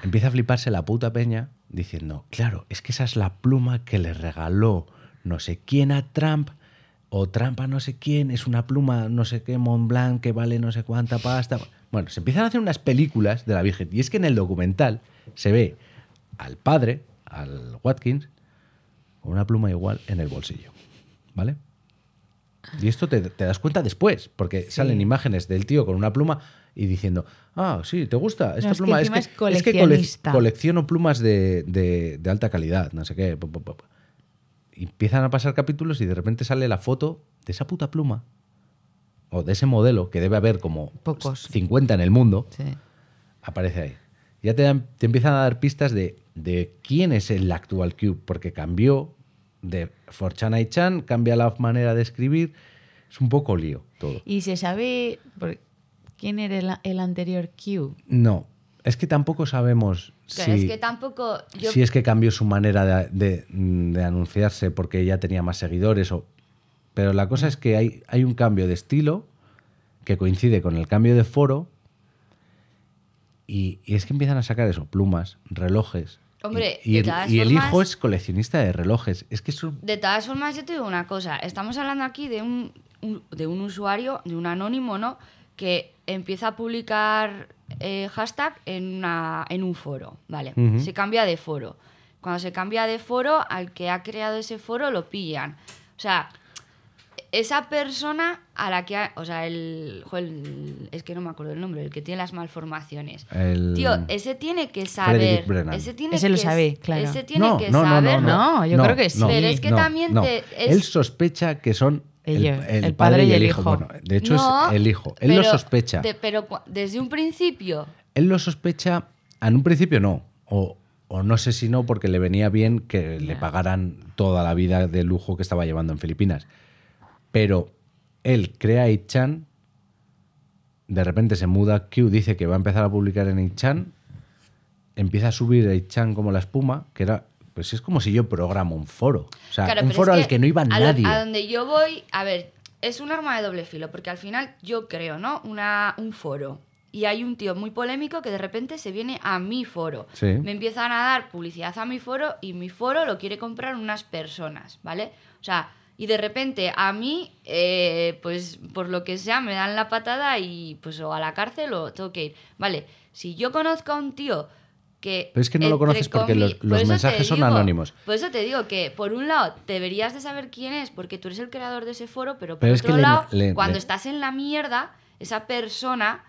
Empieza a fliparse la puta peña diciendo, claro, es que esa es la pluma que le regaló no sé quién a Trump o Trump a no sé quién, es una pluma no sé qué Montblanc que vale no sé cuánta pasta. Bueno, se empiezan a hacer unas películas de la Virgen y es que en el documental se ve al padre, al Watkins, con una pluma igual en el bolsillo, ¿vale? Y esto te, te das cuenta después, porque salen imágenes del tío con una pluma y diciendo, ah, sí, ¿te gusta esta
es que
pluma?
es
es que cole-
coleccionista".
colecciono plumas de, de- de alta calidad, no sé qué. Y empiezan a pasar capítulos y de repente sale la foto de esa puta pluma, o de ese modelo, que debe haber como
Pocos.
50 en el mundo,
Sí.
aparece ahí. Ya te, dan- te empiezan a dar pistas de, de quién es el actual Cube, porque cambió de Forchan y Chan, cambia la manera de escribir. Es un poco lío todo.
¿Y se sabe por- quién era el, el anterior Q?
No, es que tampoco sabemos
Claro,
si,
es que tampoco. Yo,
si es que cambió su manera de, de- de anunciarse porque ya tenía más seguidores. O... Pero la cosa es que hay, hay un cambio de estilo que coincide con el cambio de foro y, y es que empiezan a sacar eso, plumas, relojes.
Hombre,
y, y
de
el,
todas
y el hijo es coleccionista de relojes. Es que es un-
De todas formas, yo te digo una cosa. Estamos hablando aquí de un, un- de un usuario, de un anónimo, ¿no? Que empieza a publicar eh, hashtag en, una, en un foro, ¿vale? Se cambia de foro. Cuando se cambia de foro, al que ha creado ese foro lo pillan. O sea, esa persona a la que ha, o sea, el, jo, el- es que no me acuerdo el nombre, el que tiene las malformaciones.
El-
Tío, ese tiene que saber. Ese tiene
Ese lo
que,
sabe, claro.
Ese tiene
no,
que
no, no,
saber.
no,
No, yo creo que sí.
Pero es que también te- es-
Él sospecha que son el,
Ellos,
el padre, y el hijo. Bueno, de hecho
No,
es el hijo. Él lo sospecha.
de- pero desde un principio.
Él lo sospecha, en un principio no, o, o no sé si no, porque le venía bien que le pagaran toda la vida de lujo que estaba llevando en Filipinas. Pero él crea 8chan, de repente se muda a Q, dice que va a empezar a publicar en 8chan, empieza a subir 8chan como la espuma, que era, pues es como si yo programo un foro. O sea,
Claro,
un foro
es
al que no iba
a
nadie.
A donde yo voy, a ver, es un arma de doble filo, porque al final yo creo, ¿no? Una, un foro. Y hay un tío muy polémico que de repente se viene a mi foro.
Sí.
Me empiezan a dar publicidad a mi foro y mi foro lo quiere comprar unas personas, ¿vale? O sea, y de repente a mí, eh, pues por lo que sea, me dan la patada y pues o a la cárcel o tengo que ir. Vale, si yo conozco a un tío que...
Pero es que no lo conoces porque los- los
por
mensajes son anónimos.
por eso te digo que, por un lado, deberías de saber quién es, porque tú eres el creador de ese foro, pero por
Pero es
otro
que le-
lado,
le-
cuando
le-
estás en la mierda, esa persona,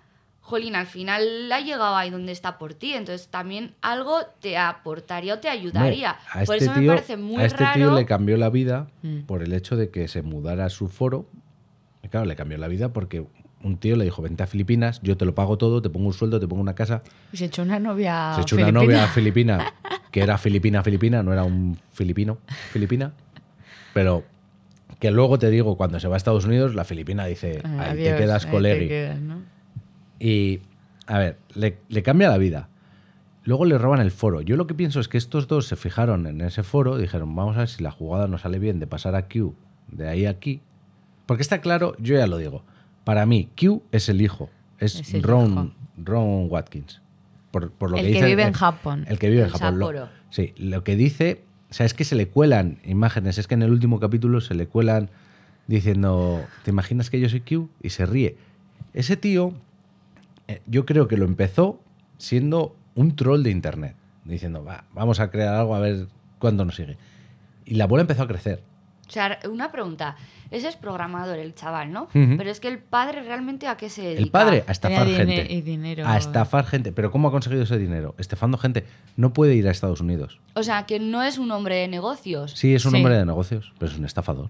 jolín, al final ha llegado ahí donde está por ti, entonces también algo te aportaría o te ayudaría.
Hombre, a
por
este
eso
tío-
me parece muy
a este
raro.
tío le cambió la vida
Mm.
por el hecho de que se mudara a su foro. Y claro, le cambió la vida porque un tío le dijo, vente a Filipinas, yo te lo pago todo, te pongo un sueldo, te pongo una casa.
Y se echó una novia.
se echó una novia filipina, que era filipina, filipina, no era un filipino, filipina. Pero que luego te digo, cuando se va a Estados Unidos, la filipina dice,
Ah,
ahí
adiós,
te quedas
ahí
colegui.
quedas, ¿no?
Y, a ver, le, le cambia la vida. Luego le roban el foro. Yo lo que pienso es que estos dos se fijaron en ese foro, dijeron, vamos a ver si la jugada nos sale bien de pasar a Q de ahí a aquí. Porque está claro, yo ya lo digo. Para mí, Q es el hijo. Es,
Es el
Ron,
hijo.
Ron Watkins. Por, por lo
El
que,
que
dice-
vive en Japón.
El que vive en Japón. Lo- sí, lo que dice, o sea, es que se le cuelan imágenes. Es que en el último capítulo se le cuelan diciendo, ¿te imaginas que yo soy Q? Y se ríe. Ese tío, yo creo que lo empezó siendo un troll de internet, diciendo, va, vamos a crear algo a ver cuánto nos sigue. Y la bola empezó a crecer.
O sea, una pregunta. Ese es programador, el chaval, ¿no?
Ujú.
Pero es que el padre realmente a qué se dedica.
El padre a estafar
Tenía
gente.
y dinero.
A estafar gente. Pero ¿cómo ha conseguido ese dinero? Estafando gente. No puede ir a Estados Unidos.
O sea, que no es un hombre de negocios.
Sí, es un
Sí.
hombre de negocios, pero es un estafador.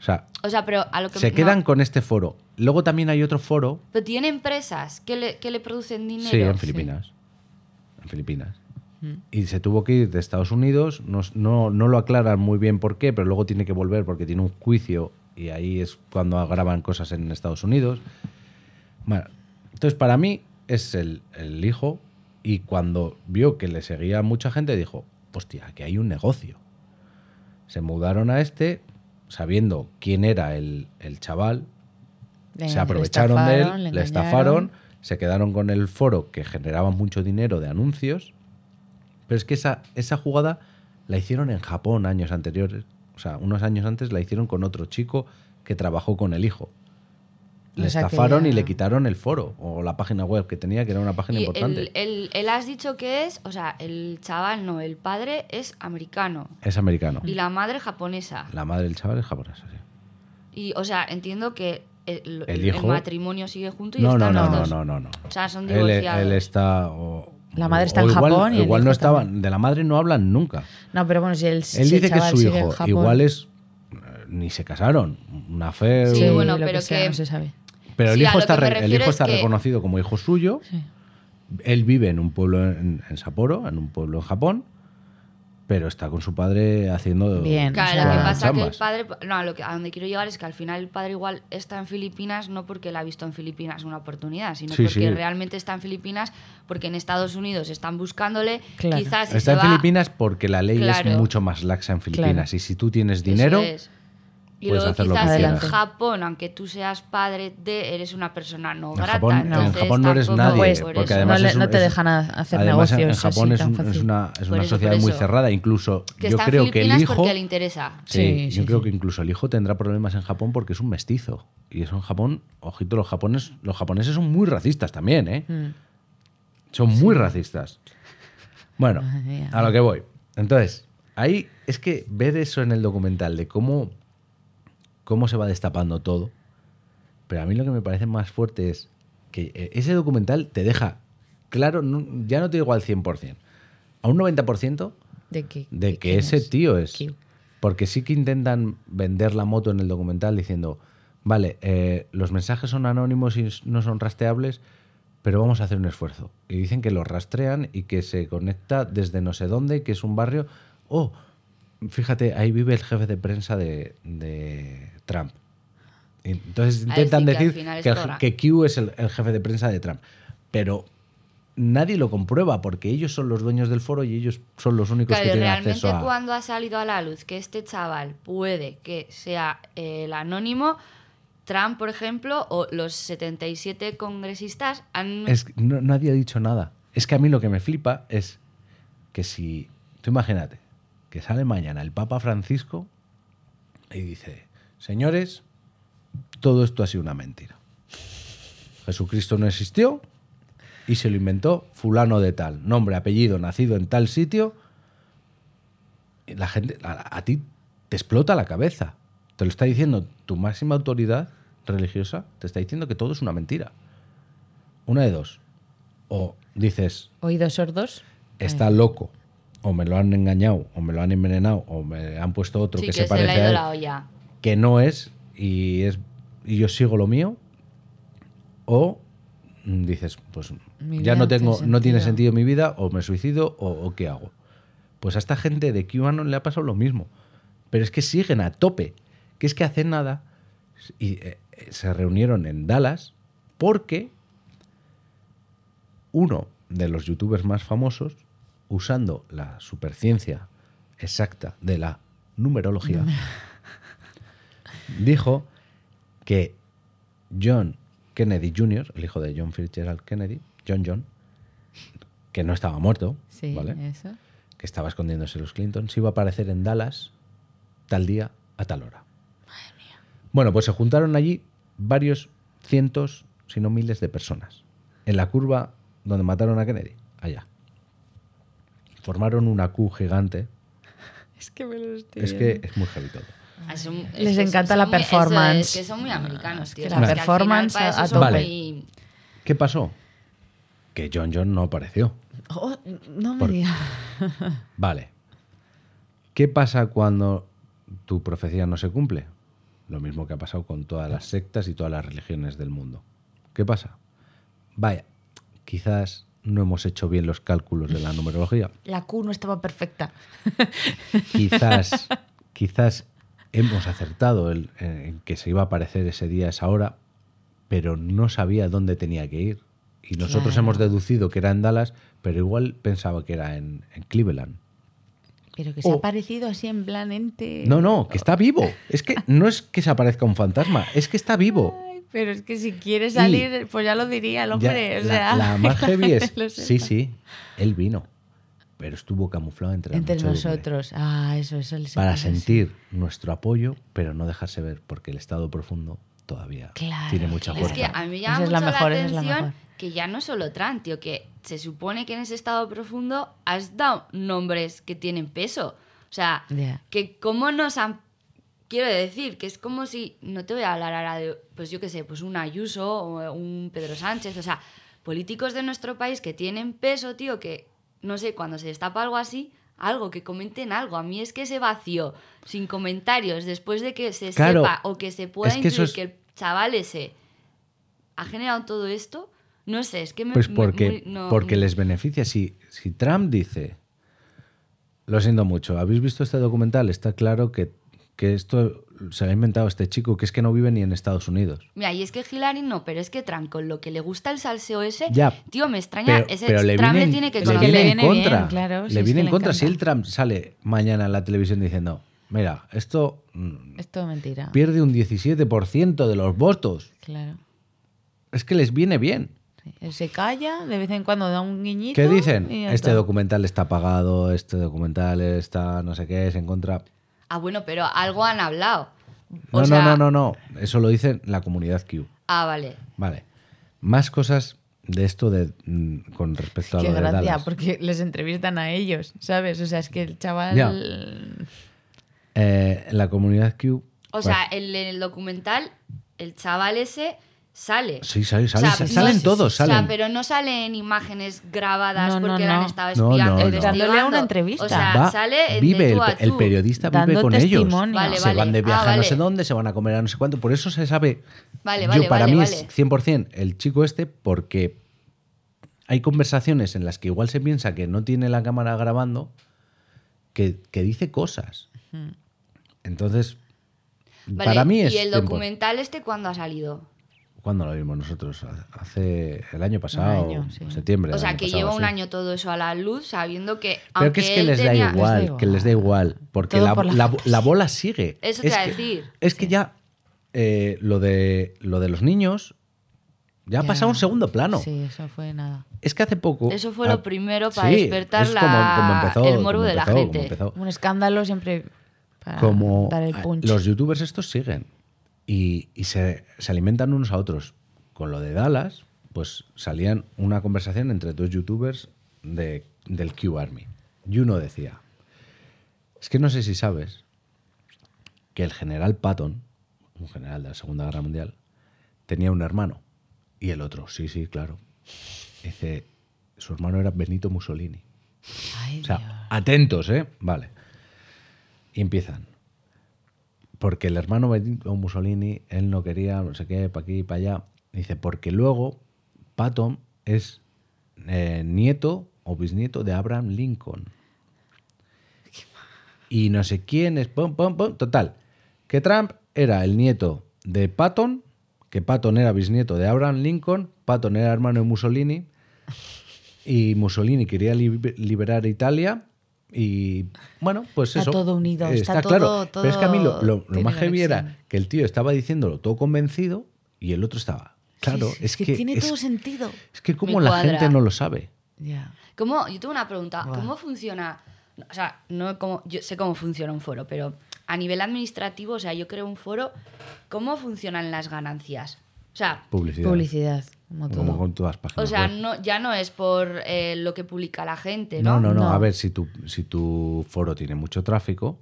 O sea,
O sea, pero a lo que
se
no.
quedan con este foro. Luego también hay otro foro.
Pero tiene empresas que le, que le producen dinero.
Sí, en Filipinas. En Filipinas.
Mm.
Y se tuvo que ir de Estados Unidos. No, no, no lo aclaran muy bien por qué, pero luego tiene que volver porque tiene un juicio y ahí es cuando graban cosas en Estados Unidos. Bueno, entonces para mí es el, el hijo y cuando vio que le seguía mucha gente dijo, hostia, aquí hay un negocio. Se mudaron a este sabiendo quién era el, el chaval, Se
le
aprovecharon de él,
le
estafaron, se quedaron con el foro que generaba mucho dinero de anuncios. Pero es que esa, esa jugada la hicieron en Japón años anteriores. O sea, unos años antes la hicieron con otro chico que trabajó con el hijo. Le
O sea, que
estafaron y le quitaron el foro o la página web que tenía, que era una página
Y
importante.
el, el- él has dicho que es, o sea, el chaval no, el padre es americano
Es americano.
y la madre japonesa.
La madre del chaval es japonesa, sí.
Y, o sea, entiendo que el,
El
el
hijo-
matrimonio sigue junto y
No, no,
están
no,
los
no,
dos.
no, no, no.
O sea, son
Él,
divorciados.
él está. o-
La madre está
o
en
igual,
Japón y el
igual no estaban.
también.
De la madre no hablan nunca.
No, pero bueno, si el,
Él
si el
dice que es su hijo.
Japón-
Igual es. eh, Ni se casaron. Una fe.
Sí,
Sí,
bueno, pero
sea,
que-
no se sabe.
Pero el
Sí,
hijo está,
que
re- el hijo
es
está
que-
reconocido como hijo suyo.
Sí.
Él vive en un pueblo en, en Sapporo, en un pueblo en Japón, pero está con su padre haciendo.
Bien,
Claro, lo que pasa es que el padre, no, a lo que, a donde quiero llegar es que al final el padre igual está en Filipinas no porque él ha visto en Filipinas una oportunidad, sino
Sí,
porque
sí.
realmente está en Filipinas porque en Estados Unidos están buscándole,
Claro.
quizás si
Está
se
en
va-
Filipinas porque la ley
Claro.
es mucho más laxa en Filipinas.
Claro.
Y si tú tienes
Eso
dinero,
es. Y
puedes
luego quizás en
quieras.
Japón, aunque tú seas padre de, eres una persona no
En
grata.
Japón- en
entonces
Japón no eres nadie,
pues,
por
porque además
no, le-
es un-
no te
es-
dejan a- hacer
además en-
negocios
en Japón es, un- una, es
Por
una
eso,
sociedad muy cerrada. Incluso
que
yo
está en
creo que el hijo.
porque le interesa.
Sí,
Sí,
yo
sí,
creo
sí.
que incluso el hijo tendrá problemas en Japón porque es un mestizo. Y eso en Japón, ojito, los japoneses, los japoneses son muy racistas también, ¿eh?
Mm.
Son muy racistas. Bueno, a lo que voy. Entonces, ahí es que ver eso en el documental de cómo, cómo se va destapando todo. Pero a mí lo que me parece más fuerte es que eh, ese documental te deja claro, no- ya no te digo al 100%, a un 90%
De que,
de que ese
es?
tío es. Porque sí que intentan vender la moto en el documental diciendo, vale, eh, los mensajes son anónimos y no son rastreables, pero vamos a hacer un esfuerzo. Y dicen que lo rastrean y que se conecta desde no sé dónde, que es un barrio. Oh, fíjate, ahí vive el jefe de prensa de, de Trump. Entonces intentan
decir que
el- Q es el, el jefe de prensa de Trump. Pero nadie lo comprueba porque ellos son los dueños del foro y ellos son los únicos
Claro,
que tienen
realmente
acceso a...
cuando ha salido a la luz que este chaval puede que sea el anónimo, Trump, por ejemplo, o los 77 congresistas han...
Es no- nadie ha dicho nada. Es que a mí lo que me flipa es que si. Tú imagínate que sale mañana el Papa Francisco y dice: Señores, todo esto ha sido una mentira. Jesucristo no existió y se lo inventó Fulano de Tal. Nombre, apellido, nacido en tal sitio. Y La gente, a, a ti te explota la cabeza. Te lo está diciendo tu máxima autoridad religiosa, te está diciendo que todo es una mentira. Una de dos. O dices,
Oídos sordos.
está loco, o me lo han engañado, o me lo han envenenado, o me han puesto otro
sí,
que,
que,
se
se,
parece
le ha
a él,
la olla.
que no es y, es y yo sigo lo mío. O dices, pues
Mi
ya no tengo, no tiene
sentido.
mi vida, o me suicido, o, o qué hago. Pues a esta gente de QAnon le ha pasado lo mismo. Pero es que siguen a tope. Que es que hace nada y eh, eh, se reunieron en Dallas porque uno de los youtubers más famosos, usando la superciencia exacta de la numerología, dijo que John Kennedy Jr., el hijo de John Fitzgerald Kennedy, John John, que no estaba muerto,
Sí,
¿vale?
eso.
que estaba escondiéndose los Clinton, se iba a aparecer en Dallas tal día a tal hora. Bueno, pues se juntaron allí varios cientos, si no miles de personas, en la curva donde mataron a Kennedy, allá. Formaron una Q gigante.
Es que me lo estoy
Es que es muy heavy todo.
Ah, es
Les
que
encanta
son
la
muy-
performance.
Es, que son muy americanos, tío.
que la
final
performance a-
tope.
muy-
¿Qué pasó? Que John John no apareció.
Oh, no me
Por-
digas.
Vale. ¿Qué pasa cuando tu profecía no se cumple? Lo mismo que ha pasado con todas las sectas y todas las religiones del mundo. ¿Qué pasa? Vaya, quizás no hemos hecho bien los cálculos de la numerología.
La Q no estaba perfecta.
Quizás, quizás hemos acertado el- en que se iba a aparecer ese día, esa hora, pero no sabía dónde tenía que ir. Y nosotros
Claro.
hemos deducido que era en Dallas, pero igual pensaba que era en, en Cleveland.
Pero que se
O-
ha parecido así en plan ente.
No, no, que está vivo. Es que no es que se aparezca un fantasma, es que está vivo.
Pero es que si quiere salir, pues ya lo diría el
Ya,
hombre. o
la,
sea,
la más heavy es. Sí, sí, él vino, pero estuvo camuflado entre, la
Entre nosotros. Ah, eso, eso. les
Para
pasa así.
sentir nuestro apoyo, pero no dejarse ver, porque el estado profundo todavía
Claro,
tiene mucha
claro.
Es
fuerza.
que a mí llama
es la
mucho
mejor,
la
es la
atención
mejor.
que ya no solo Trump, tío, que se supone que en ese estado profundo has dado nombres que tienen peso. O sea,
Ya.
que cómo nos han... Quiero decir, que es como si, no te voy a hablar ahora de, pues yo qué sé, pues un Ayuso o un Pedro Sánchez, o sea, políticos de nuestro país que tienen peso, tío, que, no sé, cuando se destapa algo así, algo, que comenten algo. A mí es que ese vacío, sin comentarios, después de que se
Claro,
sepa o que se pueda
es que es-
que el chaval ese ha generado todo esto, no sé, es que me...
Pues
me-
porque,
muy- no-
porque les beneficia. Si, si Trump dice, lo siento mucho, ¿habéis visto este documental? Está claro que, que esto se lo ha inventado este chico, que es que no vive ni en Estados Unidos.
Mira, y es que Hillary no, pero es que Trump, con lo que le gusta el salseo ese,
Ya,
tío, me extraña,
Pero,
ese
pero le
Trump
viene,
le
en-
tiene que
le
le
conocer.
viene
le
en
viene bien,
contra.
claro, si
le viene en
le
contra. Si el. Trump sale mañana en la televisión diciendo, mira, esto mm,
Es todo mentira.
pierde un 17% de los votos,
Claro.
es que les viene bien.
Sí. Él se calla, de vez en cuando da un guiñito.
¿Qué dicen? Este documental está pagado, este documental está no sé qué, es en contra.
Ah, bueno, pero algo han hablado. O
No,
sea-
no, no, no, no. Eso lo dice la comunidad Q.
Ah, vale.
Vale. Más cosas de esto de mm, con respecto a
Qué
lo de
gracia,
Dallas.
porque les entrevistan a ellos, ¿sabes? O sea, es que el chaval.
Ya. Eh, la comunidad Q.
O sea, en el documental, el chaval ese sale.
Sí, sale,
O
sale,
sea,
salen
no-
todos,
O sea,
salen.
pero no salen imágenes grabadas
No, no,
porque le han estado espiando,
no, no.
investigando.
Dándole una entrevista.
O sea,
Va,
sale
vive,
de
el,
tú a
el
tú.
periodista vive
Dando
con ellos.
Vale,
se
vale.
van de
Ah,
viaje a no sé dónde, se van a comer a no sé cuánto. Por eso se sabe.
Vale,
Yo,
vale,
para
vale,
mí
vale.
es 100% el chico este porque hay conversaciones en las que igual se piensa que no tiene la cámara grabando que, que dice cosas. Entonces,
Vale,
para mí es
¿Y el
100%.
documental este cuándo ha salido?
¿Cuándo lo vimos nosotros? Hace el año pasado,
año, sí.
septiembre.
O sea, que
pasado,
lleva un año todo eso a la luz, sabiendo que.
Pero
aunque
que es que
él
les da igual,
Les da
que les da igual, porque la,
por la
la-
fantasía.
la bola sigue.
Eso te
es
iba a decir.
Es que ya eh, lo, de, lo de los niños ya ha pasado a un segundo plano.
Sí, eso fue nada.
Es que hace poco...
Eso fue
ah,
lo primero para
sí,
despertar
es como-
la-
como empezó-
el morbo de la gente.
Un escándalo siempre para
como
dar el punch.
los youtubers estos siguen y, y se, se alimentan unos a otros. Con lo de Dallas, pues salían una conversación entre dos youtubers de, del Q Army. Y uno decía, es que no sé si sabes que el general Patton, un general de la Segunda Guerra Mundial, tenía un hermano. Y el otro, sí, sí, claro. Dice, su hermano era Benito Mussolini.
Ay,
O sea,
Dios.
atentos, ¿eh? Vale. Y empiezan. Porque el hermano Benito Mussolini, él no quería, no sé qué, para aquí y para allá. Dice, porque luego Patton es eh, nieto o bisnieto de Abraham Lincoln. Y no sé quién es. pum, pum, pum. Total. Que Trump era el nieto de Patton, que Patton era bisnieto de Abraham Lincoln, Patton era hermano de Mussolini, y Mussolini quería lib- liberar Italia. Y bueno, pues
Está
eso.
todo unido,
eh,
está
claro.
todo-
Pero es que a mí lo,
todo
lo- lo más heavy era que el tío estaba diciéndolo todo convencido y el otro estaba. Claro,
Sí, sí,
es, que,
tiene
es,
todo sentido.
es que como la gente no lo sabe.
Ya.
¿Cómo? Yo tengo una pregunta. ¿Cómo funciona? O sea, no como, yo sé cómo funciona un foro, pero a nivel administrativo, o sea, yo creo un foro, ¿cómo funcionan las ganancias? O sea,
Publicidad.
Publicidad, como todo.
Como con todas las páginas.
o sea
web.
no, ya no es por eh, lo que publica la gente,
No,
¿no?
no, no,
No.
A ver, si tu, si tu foro tiene mucho tráfico,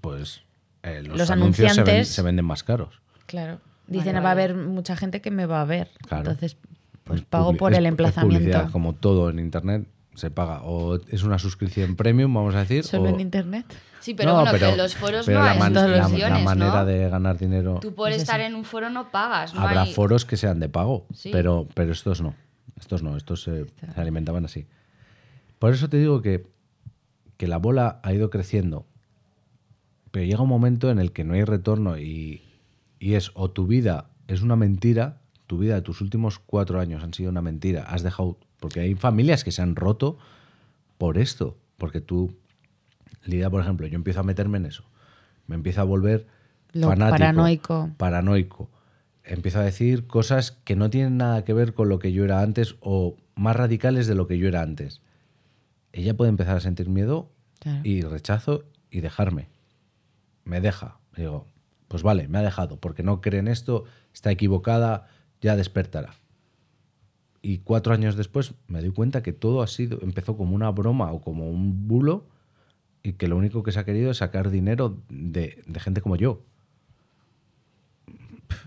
pues eh, los,
Los
anuncios se, ven-
anunciantes-
se venden más caros.
Claro. Dicen,
Vale,
va a haber mucha gente que me va a ver.
Claro.
Entonces, pues
Es
pago por
es-
el
es
emplazamiento.
publicidad, como todo en Internet se paga. O es una suscripción premium, vamos a decir.
Solo
o-
en internet.
Sí, pero
No,
bueno, que en los foros
pero
no hay
man- la- la manera
¿no?
de ganar dinero.
Tú por
Es
estar
así.
en un foro no pagas, no
Habrá
hay-
foros que sean de pago,
Sí.
pero, pero estos no. Estos no, estos se, se alimentaban así. Por eso te digo que, que la bola ha ido creciendo, pero llega un momento en el que no hay retorno y, y es o tu vida es una mentira, tu vida de tus últimos cuatro años han sido una mentira, has dejado, porque hay familias que se han roto por esto, porque tú Lidia, por ejemplo, yo empiezo a meterme en eso. Me empiezo a volver
Lo
fanático,
paranoico.
paranoico. Empiezo a decir cosas que no tienen nada que ver con lo que yo era antes o más radicales de lo que yo era antes. Ella puede empezar a sentir miedo
Claro.
y rechazo y dejarme. Me deja. Digo, pues vale, me ha dejado, porque no cree en esto, está equivocada, ya despertará. Y cuatro años después me doy cuenta que todo ha sido, empezó como una broma o como un bulo y que lo único que se ha querido es sacar dinero de, de gente como yo.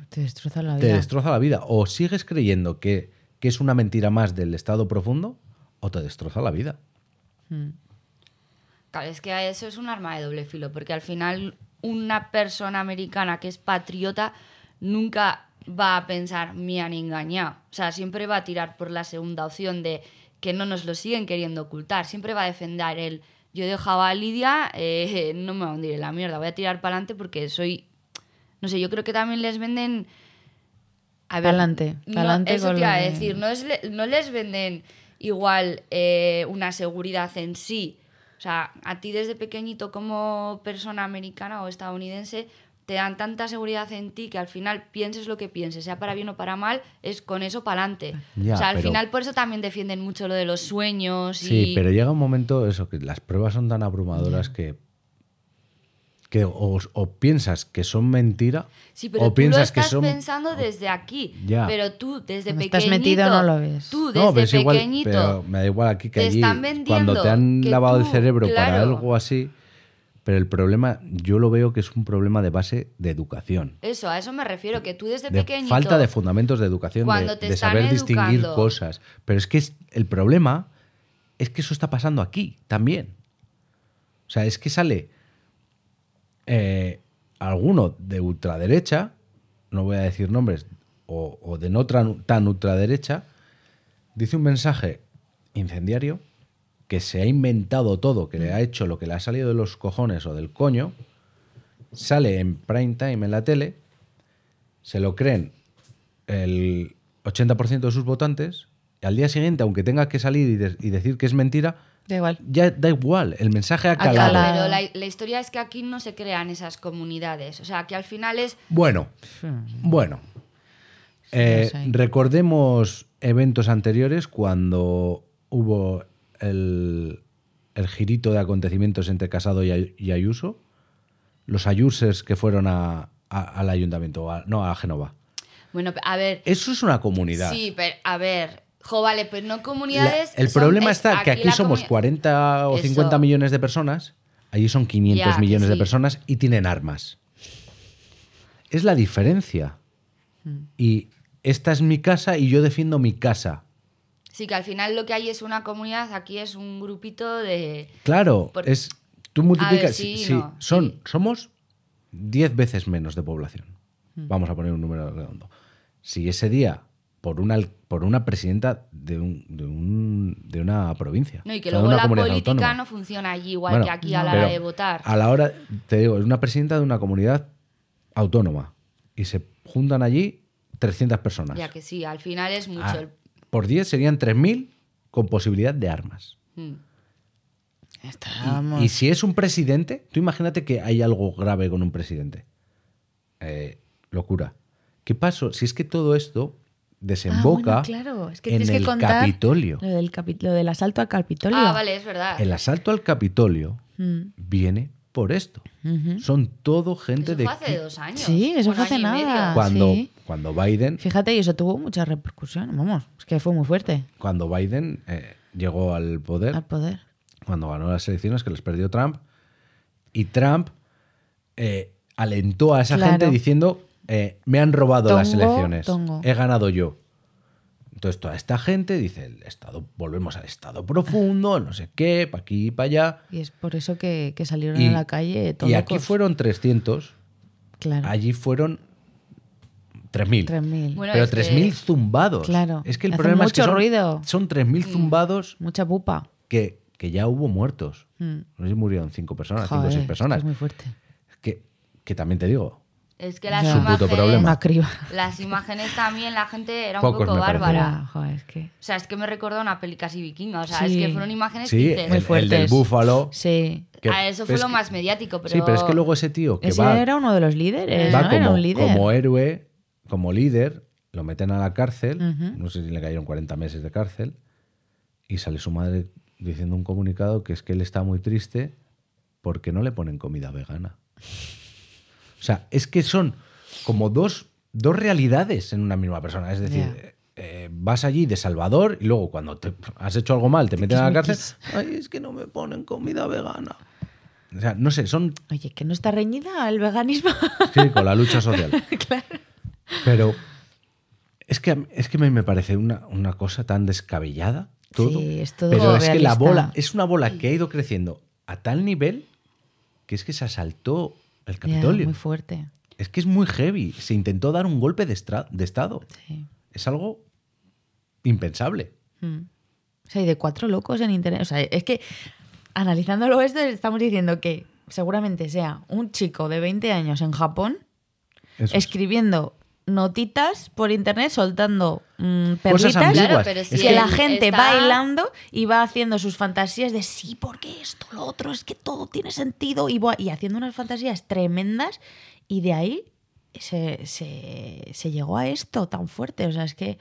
Te destroza la
Te
vida.
destroza la vida. O sigues creyendo que, que es una mentira más del estado profundo o te destroza la vida.
Mm.
Claro, es que eso es un arma de doble filo, porque al final una persona americana que es patriota nunca va a pensar me han engañado. O sea, siempre va a tirar por la segunda opción de que no nos lo siguen queriendo ocultar. Siempre va a defender el yo he dejado a Lidia, eh, no me va a hundir en la mierda, voy a tirar para adelante porque soy... No sé, yo creo que también les venden... A
Pa'lante,
no,
pa'lante
eso
con
te iba a
de-
decir, no, es no les venden igual eh, una seguridad en sí. O sea, a ti desde pequeñito como persona americana o estadounidense te dan tanta seguridad en ti que al final pienses lo que pienses, sea para bien o para mal, es con eso para adelante. O sea, al
pero-
final por eso también defienden mucho lo de los sueños y...
Sí, pero llega un momento eso, que las pruebas son tan abrumadoras que, que o, o piensas que son mentira
Sí, pero
o
tú lo
piensas que
estás
son...
pensando desde aquí.
Ya.
Pero tú desde
Cuando
pequeñito...
estás metido no lo ves.
Tú desde
No, pero es igual, pero me da igual aquí que
te
allí,
están vendiendo
cuando te han
que
lavado el cerebro para algo así, pero el problema, yo lo veo que es un problema de base de educación.
Eso, a eso me refiero, que tú desde
de
pequeñito...
falta de fundamentos de educación, de,
te
de
están
saber distinguir cosas. Pero es que es- el problema es que eso está pasando aquí también. O sea, es que sale eh, alguno de ultraderecha, no voy a decir nombres, o, o de no tan ultraderecha, dice un mensaje incendiario que se ha inventado todo, que le ha hecho lo que le ha salido de los cojones o del coño, sale en prime time en la tele, se lo creen el 80% de sus votantes, y al día siguiente, aunque tenga que salir y, de- y decir que es mentira,
Da igual.
ya da igual, el mensaje ha
calado.
Pero la, la historia es que aquí no se crean esas comunidades. O sea, que al final es...
Bueno, bueno. Eh, recordemos eventos anteriores cuando hubo el, el girito de acontecimientos entre Casado y, Ay- y Ayuso, los ayusers que fueron a- a- al ayuntamiento, a- no a Génova.
Bueno, a ver...
Eso es una comunidad.
Sí, pero a ver... Jo, vale, pues no
La-
comunidades...
el
son-
problema
es-
está que aquí somos
comuni-
40 o
Eso.
50 millones de personas, allí son 500
Ya, que
millones de personas y tienen armas. Es la diferencia.
Mm.
Y esta es mi casa y yo defiendo mi casa.
Sí, que al final lo que hay es una comunidad, aquí es un grupito de...
Claro,
Por-
es tú multiplicas,
sí, no,
son
sí.
somos 10 veces menos de población.
Mm.
Vamos a poner un número redondo. Si ese día por una por una presidenta de un, de, un- de una provincia,
No, y que
o sea, de
luego la política
autónoma.
no funciona allí igual
Bueno,
que aquí a la hora de votar.
A la hora, te digo, es una presidenta de una comunidad autónoma y se juntan allí 300 personas.
Ya que sí, al final es mucho.
Ah,
el-
por 10 serían 3.000 con posibilidad de armas.
Mm.
Y- si es un presidente, tú imagínate que hay algo grave con un presidente. Eh, locura. ¿Qué pasó? Si es que todo esto desemboca
Ah, bueno, claro. Es que
en
que
el Capitolio.
Lo del, capi- lo del asalto al Capitolio.
Ah, vale, es verdad.
El asalto al Capitolio
Mm.
viene por esto. Son todo gente
Eso
de
fue hace dos años.
Sí, eso fue hace nada.
cuando,
sí.
Cuando Biden,
Fíjate, y eso tuvo mucha repercusión. Vamos, es que fue muy fuerte
cuando Biden eh, llegó al poder,
al poder.
cuando ganó las elecciones que les perdió Trump, y Trump eh, alentó a esa
Claro.
gente diciendo, eh, me han robado las elecciones,
tongo.
he ganado yo. Entonces toda esta gente dice, el estado, volvemos al estado profundo, no sé qué, para aquí y para allá.
Y es por eso que, que salieron
Y,
a la calle todos
y aquí
locos.
fueron 300,
Claro.
allí fueron 3.000.
3.000.
Bueno,
Pero
es que-
3.000 zumbados.
Claro.
Es que el
Hacen
problema es que
mucho
son,
ruido.
son 3.000 zumbados
Mucha pupa.
que, que ya hubo muertos.
Mm.
No sé si murieron 5 personas, 5 o
Joder,
6
es que
personas.
Es muy fuerte.
Que, que también te digo,
Es que las
Ya.
Imágenes. Las imágenes también, la gente era un
Pocos
poco
me parecen.
bárbara.
Joder, es que...
O sea, es que me recordó una peli casi vikinga. O sea,
Sí.
es que fueron imágenes
Sí,
que dices,
el,
Muy
el
fuertes.
del búfalo.
Sí.
que-
Ah, eso fue lo
que-
más mediático, pero...
Sí, pero es que luego ese tío que
Ese
va,
era uno de los líderes,
va
¿no?
como,
era un líder.
como héroe, como líder, lo meten a la cárcel, no sé si le cayeron 40 meses de cárcel, y sale su madre diciendo un comunicado que es que él está muy triste porque no le ponen comida vegana. O sea, es que son como dos, dos realidades en una misma persona. Es decir,
Ya.
eh, vas allí de Salvador y luego cuando te has hecho algo mal te meten a la cárcel. Ay, es que no me ponen comida vegana. O sea, no sé, son
Oye, que no está reñida el veganismo.
Sí, con la lucha social. Pero es que, es que me, parece una, una cosa tan descabellada todo.
Sí, es todo
Pero es que la bola es una bola que ha ido creciendo a tal nivel que es que se asaltó el Capitolio.
muy fuerte.
es que es muy heavy. Se intentó dar un golpe de, de Estado.
Sí.
Es algo impensable.
Mm. O sea, y de cuatro locos en internet. O sea, es que analizándolo esto, estamos diciendo que seguramente sea un chico de 20 años en Japón
Eso
escribiendo notitas por internet, soltando mm,
Cosas
perlitas.
Claro, pero
que la gente
está-
bailando y va haciendo sus fantasías de sí, porque esto, lo otro, es que todo tiene sentido y, va- y haciendo unas fantasías tremendas y de ahí se, se- se llegó a esto tan fuerte. O sea, es que,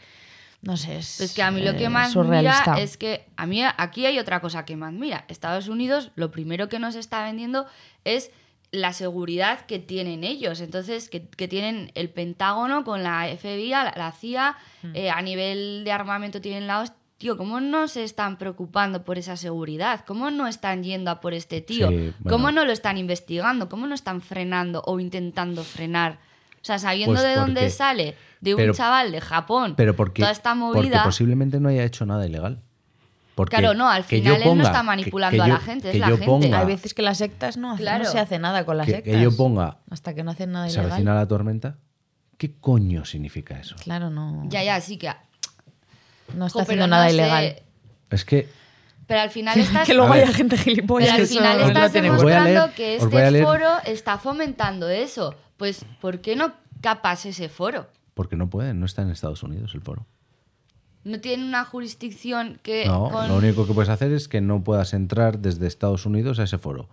no sé, es,
Es que a mí lo que
eh,
más
surrealista.
mira es que a mí aquí hay otra cosa que más mira. Estados Unidos lo primero que nos está vendiendo es la seguridad que tienen ellos. Entonces, que, que tienen el Pentágono con la FBI, la, la CIA,
Hmm.
eh, a nivel de armamento tienen la hostia. Tío, ¿cómo no se están preocupando por esa seguridad? ¿Cómo no están yendo a por este tío?
Sí, bueno.
¿Cómo no lo están investigando? ¿Cómo no están frenando o intentando frenar? O sea, sabiendo
Pues
de dónde
porque-
sale de un
pero-
chaval de Japón,
Pero porque,
toda esta
porque
movida.
posiblemente no haya hecho nada ilegal. Porque
Claro, no, al
que
final él no está manipulando
que
a
yo-
la gente, es la
yo
gente.
ponga-
Hay veces que las sectas no, hacen-
Claro.
no se hace nada con las
que,
sectas.
que yo ponga
Hasta que no hacen nada
se
ilegal.
avecina la tormenta. ¿Qué coño significa eso?
Claro, no,
Ya, ya, sí que.
no está
Jo,
haciendo nada
no sé,
ilegal.
Es que
Pero al final estás.
que luego haya gente gilipollas.
Pero al
eso
final
no
estás demostrando
leer-
que este foro está fomentando eso. Pues, ¿por qué no capas ese foro?
porque no pueden, no está en Estados Unidos el foro.
No tiene una jurisdicción que.
No,
con-
lo único que puedes hacer es que no puedas entrar desde Estados Unidos a ese foro,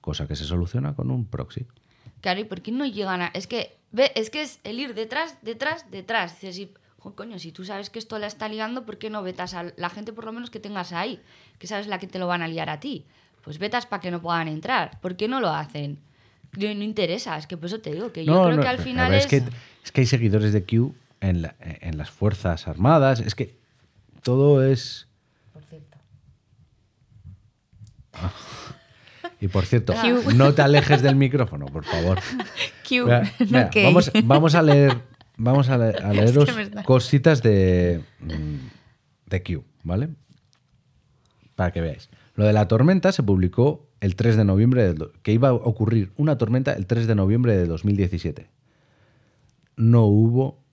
cosa que se soluciona con un proxy.
Claro, ¿y por qué no llegan a.? Es que, ve, es que es el ir detrás, detrás, detrás. Dices, y, jo, coño, si tú sabes que esto la está liando, ¿por qué no vetas a la gente, por lo menos que tengas ahí? Que sabes la que te lo van a liar a ti. Pues vetas para que no puedan entrar. ¿Por qué no lo hacen? No, no interesa, es que por eso te digo que yo
No,
creo
no,
que al final es...
que, es que hay seguidores de Q en, la- en las Fuerzas Armadas, es que todo es... Ah. Y por cierto,
Q.
no te alejes del micrófono, por favor.
Q,
Mira,
no
mira,
K.
vamos, vamos a leer, vamos a, le- a
Es
leeros
que
cositas de, mm, de Q, ¿vale? Para que veáis. Lo de la tormenta se publicó el 3 de noviembre, que iba a ocurrir una tormenta el 3 de noviembre de 2017. No hubo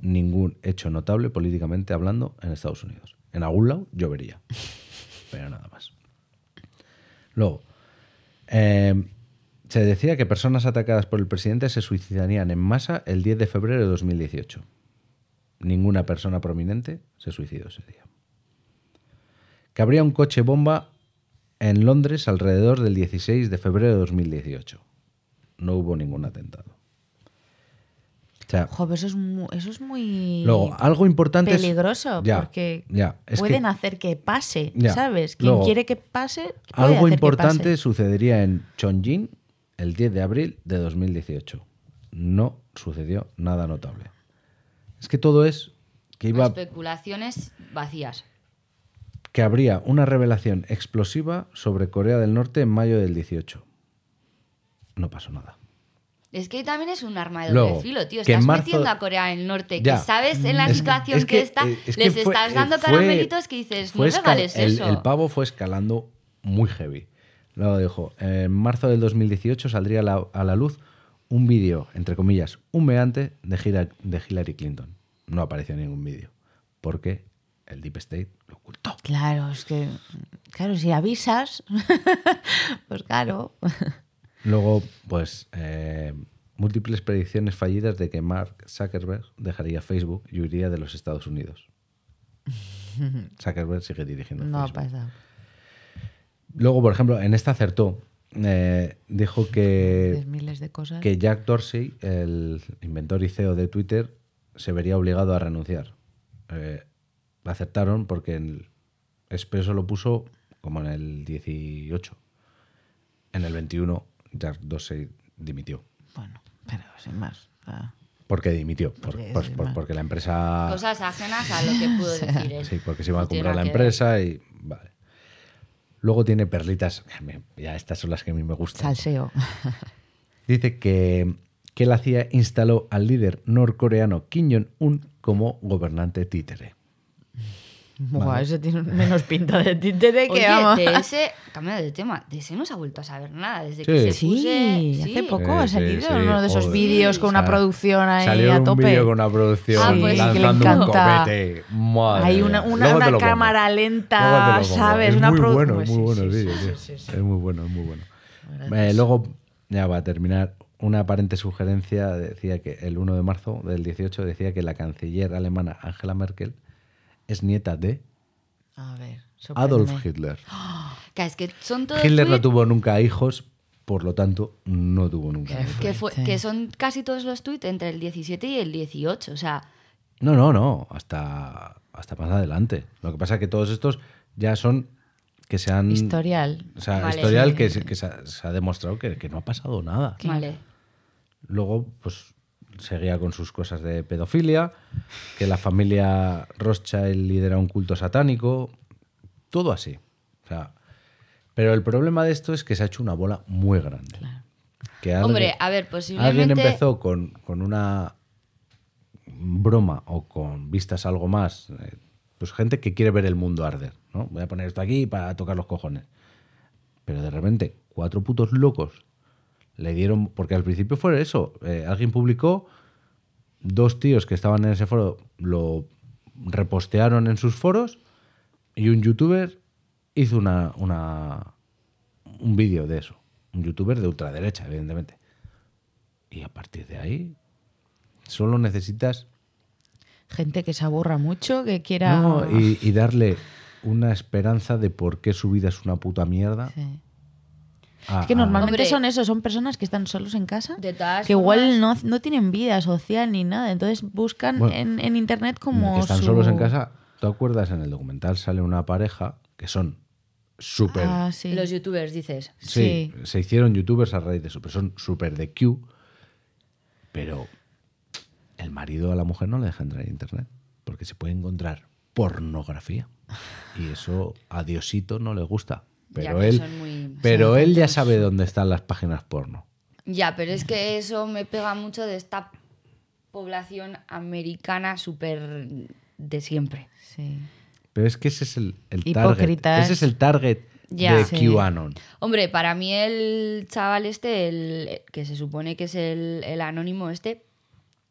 ningún hecho notable políticamente hablando en Estados Unidos. En algún lado llovería, pero nada más. Luego, eh, se decía que personas atacadas por el presidente se suicidarían en masa el 10 de febrero de 2018. Ninguna persona prominente se suicidó ese día. Que habría un coche bomba en Londres alrededor del 16 de febrero de 2018. No hubo ningún atentado. O sea,
Jo, pero eso es muy, eso es muy
luego, algo importante es-
peligroso
Ya,
porque
ya, es
pueden
que-
hacer que pase,
Ya.
¿sabes? Quien
Luego,
quiere que pase, puede
Algo
hacer que
importante
pase.
sucedería en Chongqing el 10 de abril de 2018. No sucedió nada notable. Es que todo es que iba
Especulaciones vacías.
que habría una revelación explosiva sobre Corea del Norte en mayo del 18. No pasó nada.
Es que también es un arma de doble filo, tío.
que
Estás
marzo-
metiendo a Corea del Norte,
Ya.
que sabes en la
Es-
situación
es
que,
que,
está,
eh, es que
les
fue-
estás
eh,
dando
fue-
caramelitos que dices, no
escal-
regales
el,
eso.
el pavo fue escalando muy heavy. Luego dijo, en marzo del 2018 saldría la, a la luz un vídeo, entre comillas, humeante de, de Hillary Clinton. No apareció ningún vídeo, porque el Deep State lo ocultó.
Claro, es que claro, si avisas, pues claro.
Luego, pues, eh, múltiples predicciones fallidas de que Mark Zuckerberg dejaría Facebook y huiría de los Estados Unidos. Zuckerberg sigue dirigiendo
No ha
Facebook.
pasado.
Luego, por ejemplo, en esta acertó. Eh, dijo que,
miles de cosas.
que Jack Dorsey, el inventor y CEO de Twitter, se vería obligado a renunciar. Eh, acertaron porque el Expreso lo puso como en el 18. En el 21, Jack Dorsey dimitió.
Bueno, pero sin más. o sea,
¿Por qué dimitió? Por-
Porque
pues por- porque la empresa...
Cosas ajenas a lo que pudo decir él.
Sí, porque se iba a
No
comprar la
ver.
empresa y... Vale. Luego tiene perlitas. Ya estas son las que a mí me gustan.
Salseo.
Dice que, que él hacía instaló al líder norcoreano Kim Jong-un como gobernante títere.
Buah, ese tiene menos pinta de títere que
Oye,
vamos.
de ese, cambiando de tema, de ese no se ha vuelto a saber nada desde
Sí.
que se
Sí,
puse.
hace poco
Sí,
ha
sí,
salido
sí,
uno de esos vídeos con una producción ahí
Salió
a
un
tope.
vídeo con una producción
Ah, pues, que le
lanzando un comete. Madre
Hay una, una, una cámara lenta. ¿sabes?
Es
una
muy bueno,
Pues
muy
sí,
bueno
sí,
el
sí,
vídeo,
sí, sí, sí.
Es muy bueno, es muy bueno. Eh, luego, ya va a terminar, una aparente sugerencia decía que el 1 de marzo del 18 decía que la canciller alemana Angela Merkel es nieta de
A ver,
Adolf. Hitler.
Que es que son todos
Hitler no tuvo nunca hijos, por lo tanto, no tuvo nunca
Qué
hijos.
que, fue-
Sí.
que son casi todos los tweets entre el 17 y el 18. O sea,
No, no, no, hasta, hasta más adelante. Lo que pasa es que todos estos ya son que se han...
Historial.
O sea,
Vale.
historial
Sí.
que, se, que se ha, se ha demostrado que, que no ha pasado nada.
vale.
Luego, pues seguía con sus cosas de pedofilia, que la familia Rothschild lidera un culto satánico, todo así. O sea, pero el problema de esto es que se ha hecho una bola muy grande. Que alguien-
Hombre, a ver,
Alguien
posiblemente.
empezó con, con una broma o con vistas algo más. eh, Pues gente que quiere ver el mundo arder. ¿no? Voy a poner esto aquí para tocar los cojones. Pero de repente, cuatro putos locos le dieron. Porque al principio fue eso. eh, alguien publicó, dos tíos que estaban en ese foro lo repostearon en sus foros y un youtuber hizo una, una un vídeo de eso. Un youtuber de ultraderecha, evidentemente. Y a partir de ahí, solo necesitas
Gente que se aburra mucho, que quiera.
no, y, y darle una esperanza de por qué su vida es una puta mierda.
Sí.
A-
Es que normalmente
Hombre.
son eso, son personas que están solos en casa,
De todas
que igual
formas-
no, no tienen vida social ni nada, entonces buscan
Bueno,
en, en internet como
que están
su-
solos en casa. ¿Te acuerdas? En el documental sale una pareja que son súper.
Ah, sí.
Los youtubers, dices.
sí,
sí.
se hicieron youtubers a raíz de eso, pero son súper de Q. Pero el marido a la mujer no le deja entrar en internet porque se puede encontrar pornografía. Y eso a Diosito no le gusta. Pero él,
muy-
pero él ya sabe dónde están las páginas porno.
Ya, pero es que eso me pega mucho de esta población americana súper de siempre.
Sí.
Pero es que ese es el, el target. Ese es el target
Ya.
de
Sí.
QAnon.
Hombre, para mí el chaval este, el que se supone que es el, el anónimo este,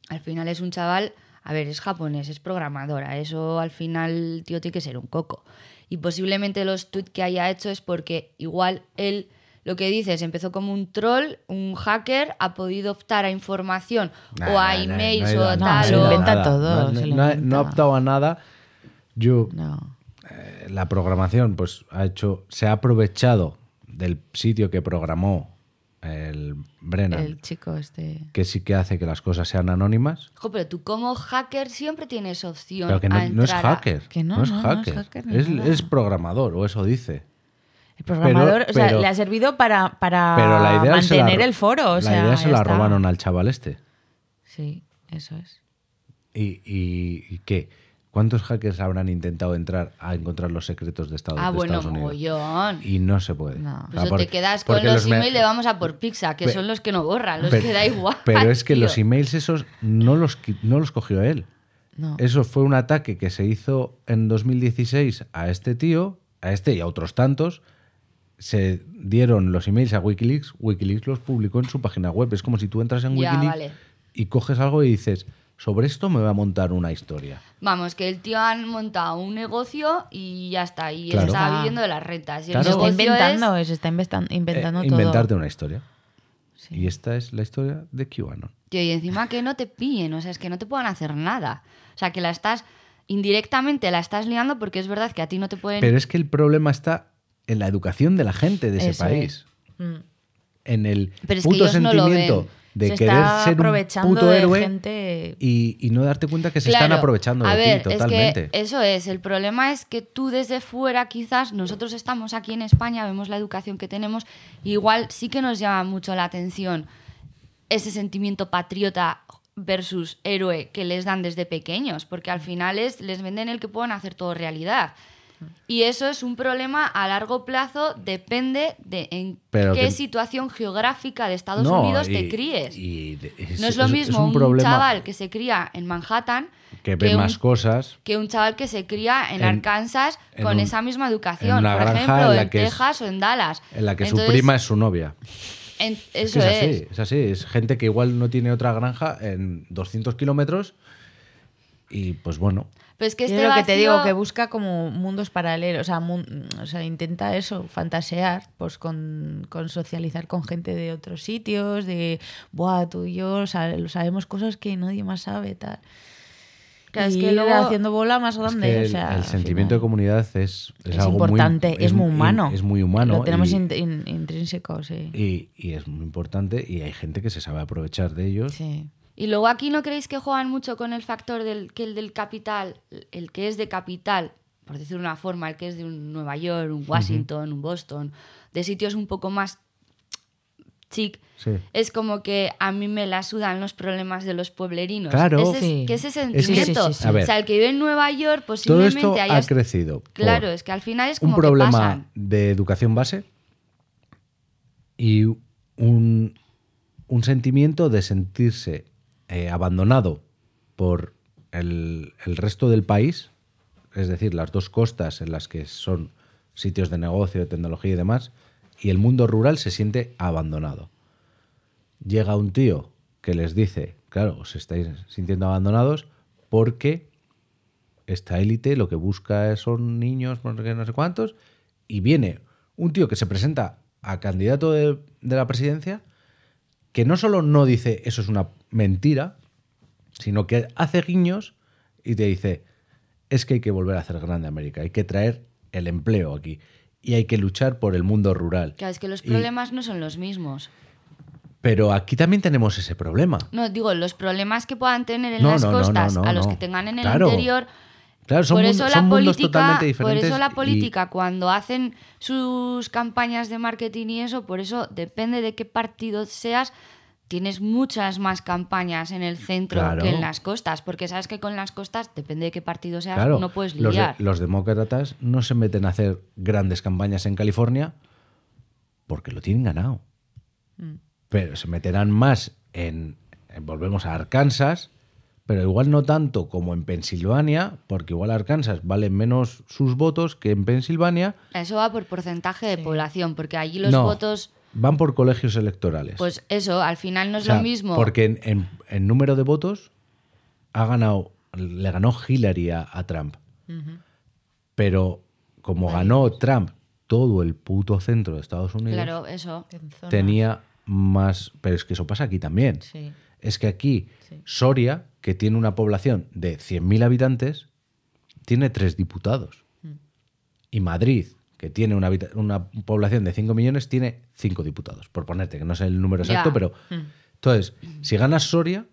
al final es un chaval, a ver, es japonés, es programadora, eso al final tío tiene que ser un coco. Y posiblemente los tweets que haya hecho es porque igual él, lo que dices, empezó como un troll, un hacker, ha podido optar a información
Nah,
o a
nah, nah,
emails
no ha
o
ido-
No,
tal.
se inventa todo,
No,
se lo
no ha-
inventa.
no ha optado a nada. Yo,
No.
eh, la programación, pues ha hecho, se ha aprovechado del sitio que programó el Brennan,
El chico este.
que sí que hace que las cosas sean anónimas.
Jo, pero tú como hacker siempre tienes opción
Pero que no,
a
no es
a-
hacker.
Que no,
no, es
no, no es
hacker. es, programador, o eso dice.
El programador,
Pero-
o sea,
pero-
le ha servido para, para
Pero la idea se la
mantener el foro. O
la
sea,
idea se la
está.
robaron al chaval este.
Sí, eso es.
¿Y, y, y qué? ¿Cuántos hackers habrán intentado entrar a encontrar los secretos de Estados,
Ah,
de
bueno,
Estados Unidos?
mogollón.
Y no se puede.
No.
O sea, porque-
te quedas con los,
me-
emails de vamos a por pizza, que
Pe-
son los que no borran, los
pero-
que da igual.
Pero es que
tío.
los emails esos no los, no los cogió él.
No.
Eso fue un ataque que se hizo en 2016 a este tío, a este y a otros tantos. Se dieron los emails a Wikileaks, Wikileaks los publicó en su página web. Es como si tú entras en
Ya,
Wikileaks
vale.
y coges algo y dices, sobre esto me voy a montar una historia.
Vamos, que el tío han montado un negocio y ya está. Y
Claro.
él está
Ah.
viviendo de las rentas. Y
Claro.
el
Se está inventando,
es-
se está investan- inventando
Eh,
todo.
inventarte una historia. Y esta es la historia de QAnon.
Tío, y encima que no te pillen, o sea, es que no te puedan hacer nada. O sea, que la estás, indirectamente la estás liando porque es verdad que a ti no te pueden...
Pero es que el problema está en la educación de la gente de ese
Eso
país.
Mm.
En el
Pero es que
puto
ellos no lo
sentimiento
ven.
De
se
querer
está
ser un
aprovechando
puto
de
héroe
gente.
y, y no darte cuenta que se están aprovechando de
a ver,
ti totalmente.
Es que eso es, el problema es que tú desde fuera quizás, nosotros estamos aquí en España, vemos la educación que tenemos, y igual sí que nos llama mucho la atención ese sentimiento patriota versus héroe que les dan desde pequeños, porque al final es, les venden el que puedan hacer todo realidad. Y eso es un problema a largo plazo, depende de en
Pero
qué
que-
situación geográfica de Estados
No,
Unidos
y-
te críes.
y es-
no es lo mismo
es
un, chaval que se cría en Manhattan
que ve
un-
más cosas.
que un chaval que se cría en,
En-
Arkansas
en
con
un-
esa misma educación, por ejemplo,
en
en,
es-
Texas o en Dallas.
En la que su prima es su novia.
en-
Es
eso
que
es.
es así, es así. Es gente que igual no tiene otra granja en 200 kilómetros y pues bueno.
Pero es que
Yo
este
lo que te digo, que busca como mundos paralelos, o sea, mun- o sea intenta eso, fantasear, pues con, con socializar con gente de otros sitios, de, buah, tú y yo sabe- sabemos cosas que nadie más sabe, tal.
Claro, es
y
que
ir
luego-
haciendo bola más
Es
grande.
que
o
el,
sea,
el sentimiento de comunidad es, es,
es
algo
importante,
muy,
es muy humano.
Es muy humano.
Lo tenemos
y,
in- in- intrínseco, sí.
y- y es muy importante y hay gente que se sabe aprovechar de ellos.
sí.
Y luego aquí no creéis que juegan mucho con el factor del que el del capital, el que es de capital, por decir una forma, el que es de un Nueva York, un Washington, un Boston, de sitios un poco más chic,
Sí.
es como que a mí me la sudan los problemas de los pueblerinos.
Claro.
Ese
Sí.
que ese sentimiento.
Sí, sí, sí, sí.
A ver.
O sea, el que vive en Nueva York
Todo
posiblemente
esto
haya...
ha crecido.
Claro, es que al final es como
un problema
que pasan.
de educación base y un, un sentimiento de sentirse eh, abandonado por el, el resto del país, es decir, las dos costas en las que son sitios de negocio, de tecnología y demás, y el mundo rural se siente abandonado. Llega un tío que les dice, claro, os estáis sintiendo abandonados porque esta élite lo que busca son niños, no sé cuántos, y viene un tío que se presenta a candidato de, de la presidencia, que no solo no dice eso es una mentira, sino que hace guiños y te dice, es que hay que volver a hacer grande América, hay que traer el empleo aquí y hay que luchar por el mundo rural.
Claro, es que los
Y-
problemas no son los mismos.
pero aquí también tenemos ese problema.
No, digo, los problemas que puedan tener en
No,
las
no,
costas
no,
a los que tengan en el
Claro.
interior.
Claro, son,
por eso la
son mundos
política,
totalmente
por
diferentes.
eso la
y-
política cuando hacen sus campañas de marketing y eso, por eso depende de qué partido seas, tienes muchas más campañas en el centro
Claro.
que en las costas, porque sabes que con las costas depende de qué partido seas,
Claro,
no puedes
los, de-
lidiar.
los demócratas no se meten a hacer grandes campañas en California porque lo tienen ganado.
Mm.
Pero se meterán más en, en- volvemos a Arkansas, pero igual no tanto como en Pensilvania, porque igual Arkansas valen menos sus votos que en Pensilvania.
Eso va por porcentaje de población, porque allí los
no,
votos,
van por colegios electorales.
pues eso, al final no es
O sea,
lo mismo.
Porque en, en- en número de votos ha ganado, le ganó Hillary a, a Trump. Pero como ganó Trump todo el puto centro de Estados Unidos,
Claro, eso.
Tenía más. Pero es que eso pasa aquí también.
Sí.
Es que aquí,
Sí.
Soria, que tiene una población de 100.000 habitantes, tiene tres diputados.
Mm.
Y Madrid, que tiene una, una población de 5 millones, tiene cinco diputados. Por ponerte, que no sé el número exacto, pero.
Mm.
Entonces, si ganas Soria,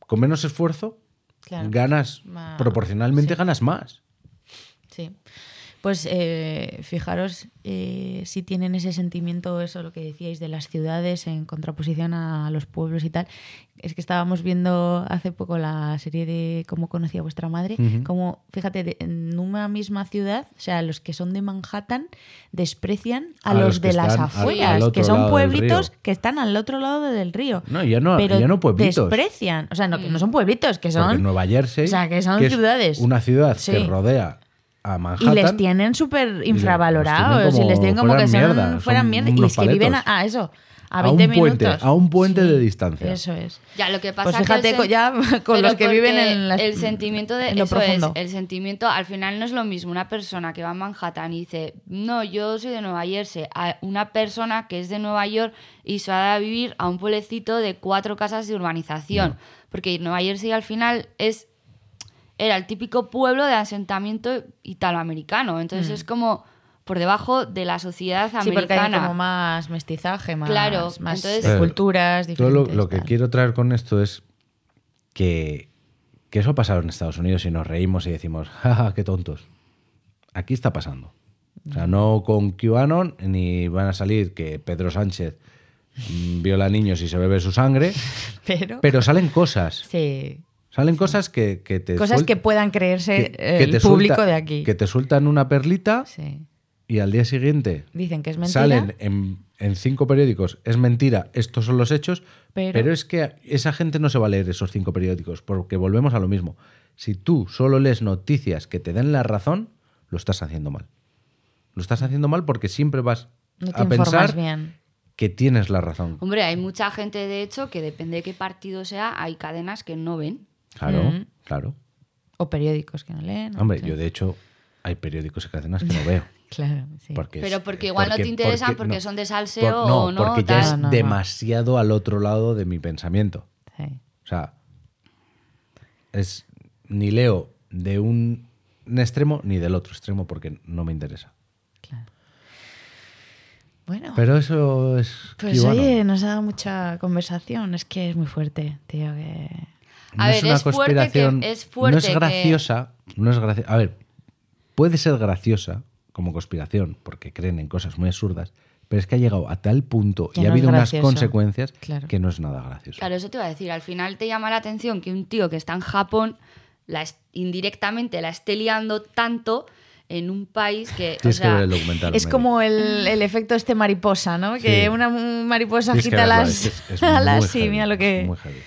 con menos esfuerzo,
Claro.
ganas. Proporcionalmente
sí.
ganas más.
Sí. Pues eh, fijaros eh, si tienen ese sentimiento, eso lo que decíais de las ciudades en contraposición a los pueblos y tal. Es que estábamos viendo hace poco la serie de Cómo conocía vuestra madre, como, fíjate, de- en una misma ciudad, o sea, los que son de Manhattan desprecian a,
A
los, de las
al-
afueras,
al
que son pueblitos que están al otro lado del río.
No, ya no,
pero
ya no pueblitos.
desprecian, o sea, no, que no son pueblitos, que son...
Porque Nueva Jersey.
o sea, que son
es
ciudades.
Una ciudad
Sí.
que rodea a Manhattan.
Y les tienen súper
les
infravalorados. Y les tienen como que son,
mierda,
fueran
son
mierda. Y es que viven a, a eso, a
A
20
un puente,
minutos.
a un puente de distancia.
Eso es.
Ya, lo que pasa
Pues
que
fíjate
el
ya con los que viven en la-
el sentimiento de
en lo
eso es,
profundo.
el sentimiento al final no es lo mismo una persona que va a Manhattan y dice no yo soy de Nueva Jersey a una persona que es de Nueva York y se va a vivir a un pueblecito de cuatro casas de urbanización porque Nueva Jersey al final es era el típico pueblo de asentamiento italoamericano entonces es como por debajo de la sociedad
Sí, porque hay
americana
como más mestizaje, más,
Claro,
más
entonces-
de culturas
Todo lo,
diferentes.
lo que quiero traer con esto es que, que eso ha pasado en Estados Unidos y nos reímos y decimos, jaja, qué tontos. Aquí está pasando. O sea, no con QAnon, ni van a salir que Pedro Sánchez mm, viola niños y se bebe su sangre,
Pero,
pero salen cosas.
sí,
Salen cosas que, que te
cosas que puedan creerse
que-
el público
suelta-
de aquí.
Que te sueltan una perlita
Sí.
y al día siguiente
Dicen que es mentira.
salen en, en cinco periódicos, es mentira, estos son los hechos,
Pero-
pero... es que esa gente no se va a leer esos cinco periódicos, porque volvemos a lo mismo. Si tú solo lees noticias que te den la razón, lo estás haciendo mal. Lo estás haciendo mal porque siempre vas
No te
a
informas
pensar
bien.
que tienes la razón.
Hombre, hay mucha gente, de hecho, que depende de qué partido sea, hay cadenas que no ven.
Claro,
Mm.
claro.
O periódicos que no leen.
Hombre, yo de hecho hay periódicos y cadenas que no veo.
Claro, sí.
Porque
Pero
es-
porque igual no te interesan porque son de salseo
por- no,
o no,
porque ya es
No, no, no.
demasiado al otro lado de mi pensamiento.
Sí.
O sea, es ni leo de un, un extremo ni del otro extremo porque no me interesa.
Claro. Bueno,
Pero eso es.
pues
QAnon.
oye, nos ha dado mucha conversación. Es que es muy fuerte, tío. Que...
No
A
es
ver,
una
es fuerte que-
conspiración.
es fuerte
no es
que-
graciosa. No es graci- A ver, puede ser graciosa como conspiración porque creen en cosas muy absurdas, pero es que ha llegado a tal punto
Que
y ha
no
habido unas consecuencias
Claro.
que no es nada gracioso.
Claro, eso te iba a decir. Al final te llama la atención que un tío que está en Japón la indirectamente la esté liando tanto en un país que. o
Tienes que
sea,
ver el documental.
Es como el, el efecto este mariposa, ¿no? Que
Sí.
una mariposa
Tienes
agita las
es- es
alas
muy
sí,
heavy,
mira lo que...
es muy heavy.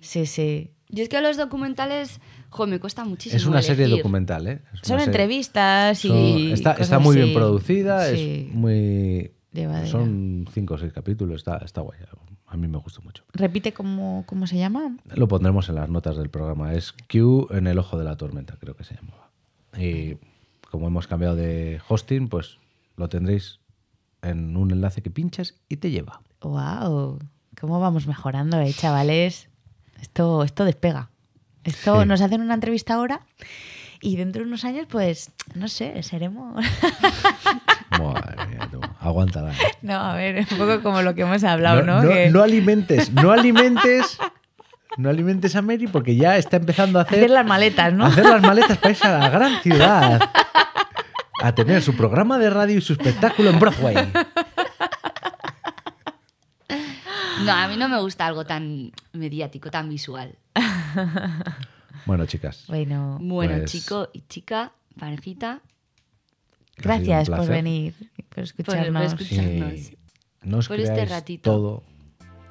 Sí, sí.
Yo es que los documentales, jo, me cuesta muchísimo.
Es una serie
elegir.
documental, ¿eh?
Son
serie-
entrevistas y...
Son- está,
cosas
está muy bien producida,
Sí.
es muy.
Llevadera.
Son cinco o seis capítulos, está, está guay. A mí me gustó mucho.
Repite cómo, cómo se llama.
Lo pondremos en las notas del programa. Es Q en el ojo de la tormenta, creo que se llamaba. Y como hemos cambiado de hosting, pues lo tendréis en un enlace que pinchas y te lleva.
¡Wow! ¿Cómo vamos mejorando, eh, chavales? Esto, esto despega. Esto
Sí.
nos hacen una entrevista ahora y dentro de unos años, pues, no sé, seremos...
Madre mía, tú. Aguántala.
no, a ver, un poco como lo que hemos hablado, ¿no?
no,
Que-
no alimentes, no alimentes, no alimentes a Mary porque ya está empezando a hacer,
hacer las maletas, ¿no?
a hacer las maletas para irse a la gran ciudad. A tener su programa de radio y su espectáculo en Broadway.
No, a mí no me gusta algo tan mediático, tan visual.
Bueno, chicas.
Bueno,
Bueno,
Pues-
chico y chica, parejita,
gracias por venir, por
por
escucharnos.
escuchar- escucharnos.
Y no os
Por este ratito.
todo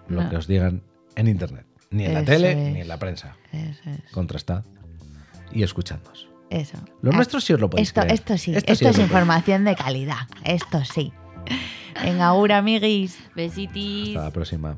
lo
No.
que os digan en internet. Ni en la tele,
es.
ni en la prensa.
Eso es.
Contrastad y escuchadnos.
Eso.
Lo
Ah,
nuestro sí os lo podéis
esto,
creer.
esto sí,
Esto
esto,
sí os
es información de calidad. Esto sí. Venga, aura, amiguis.
Besitis.
Hasta la próxima.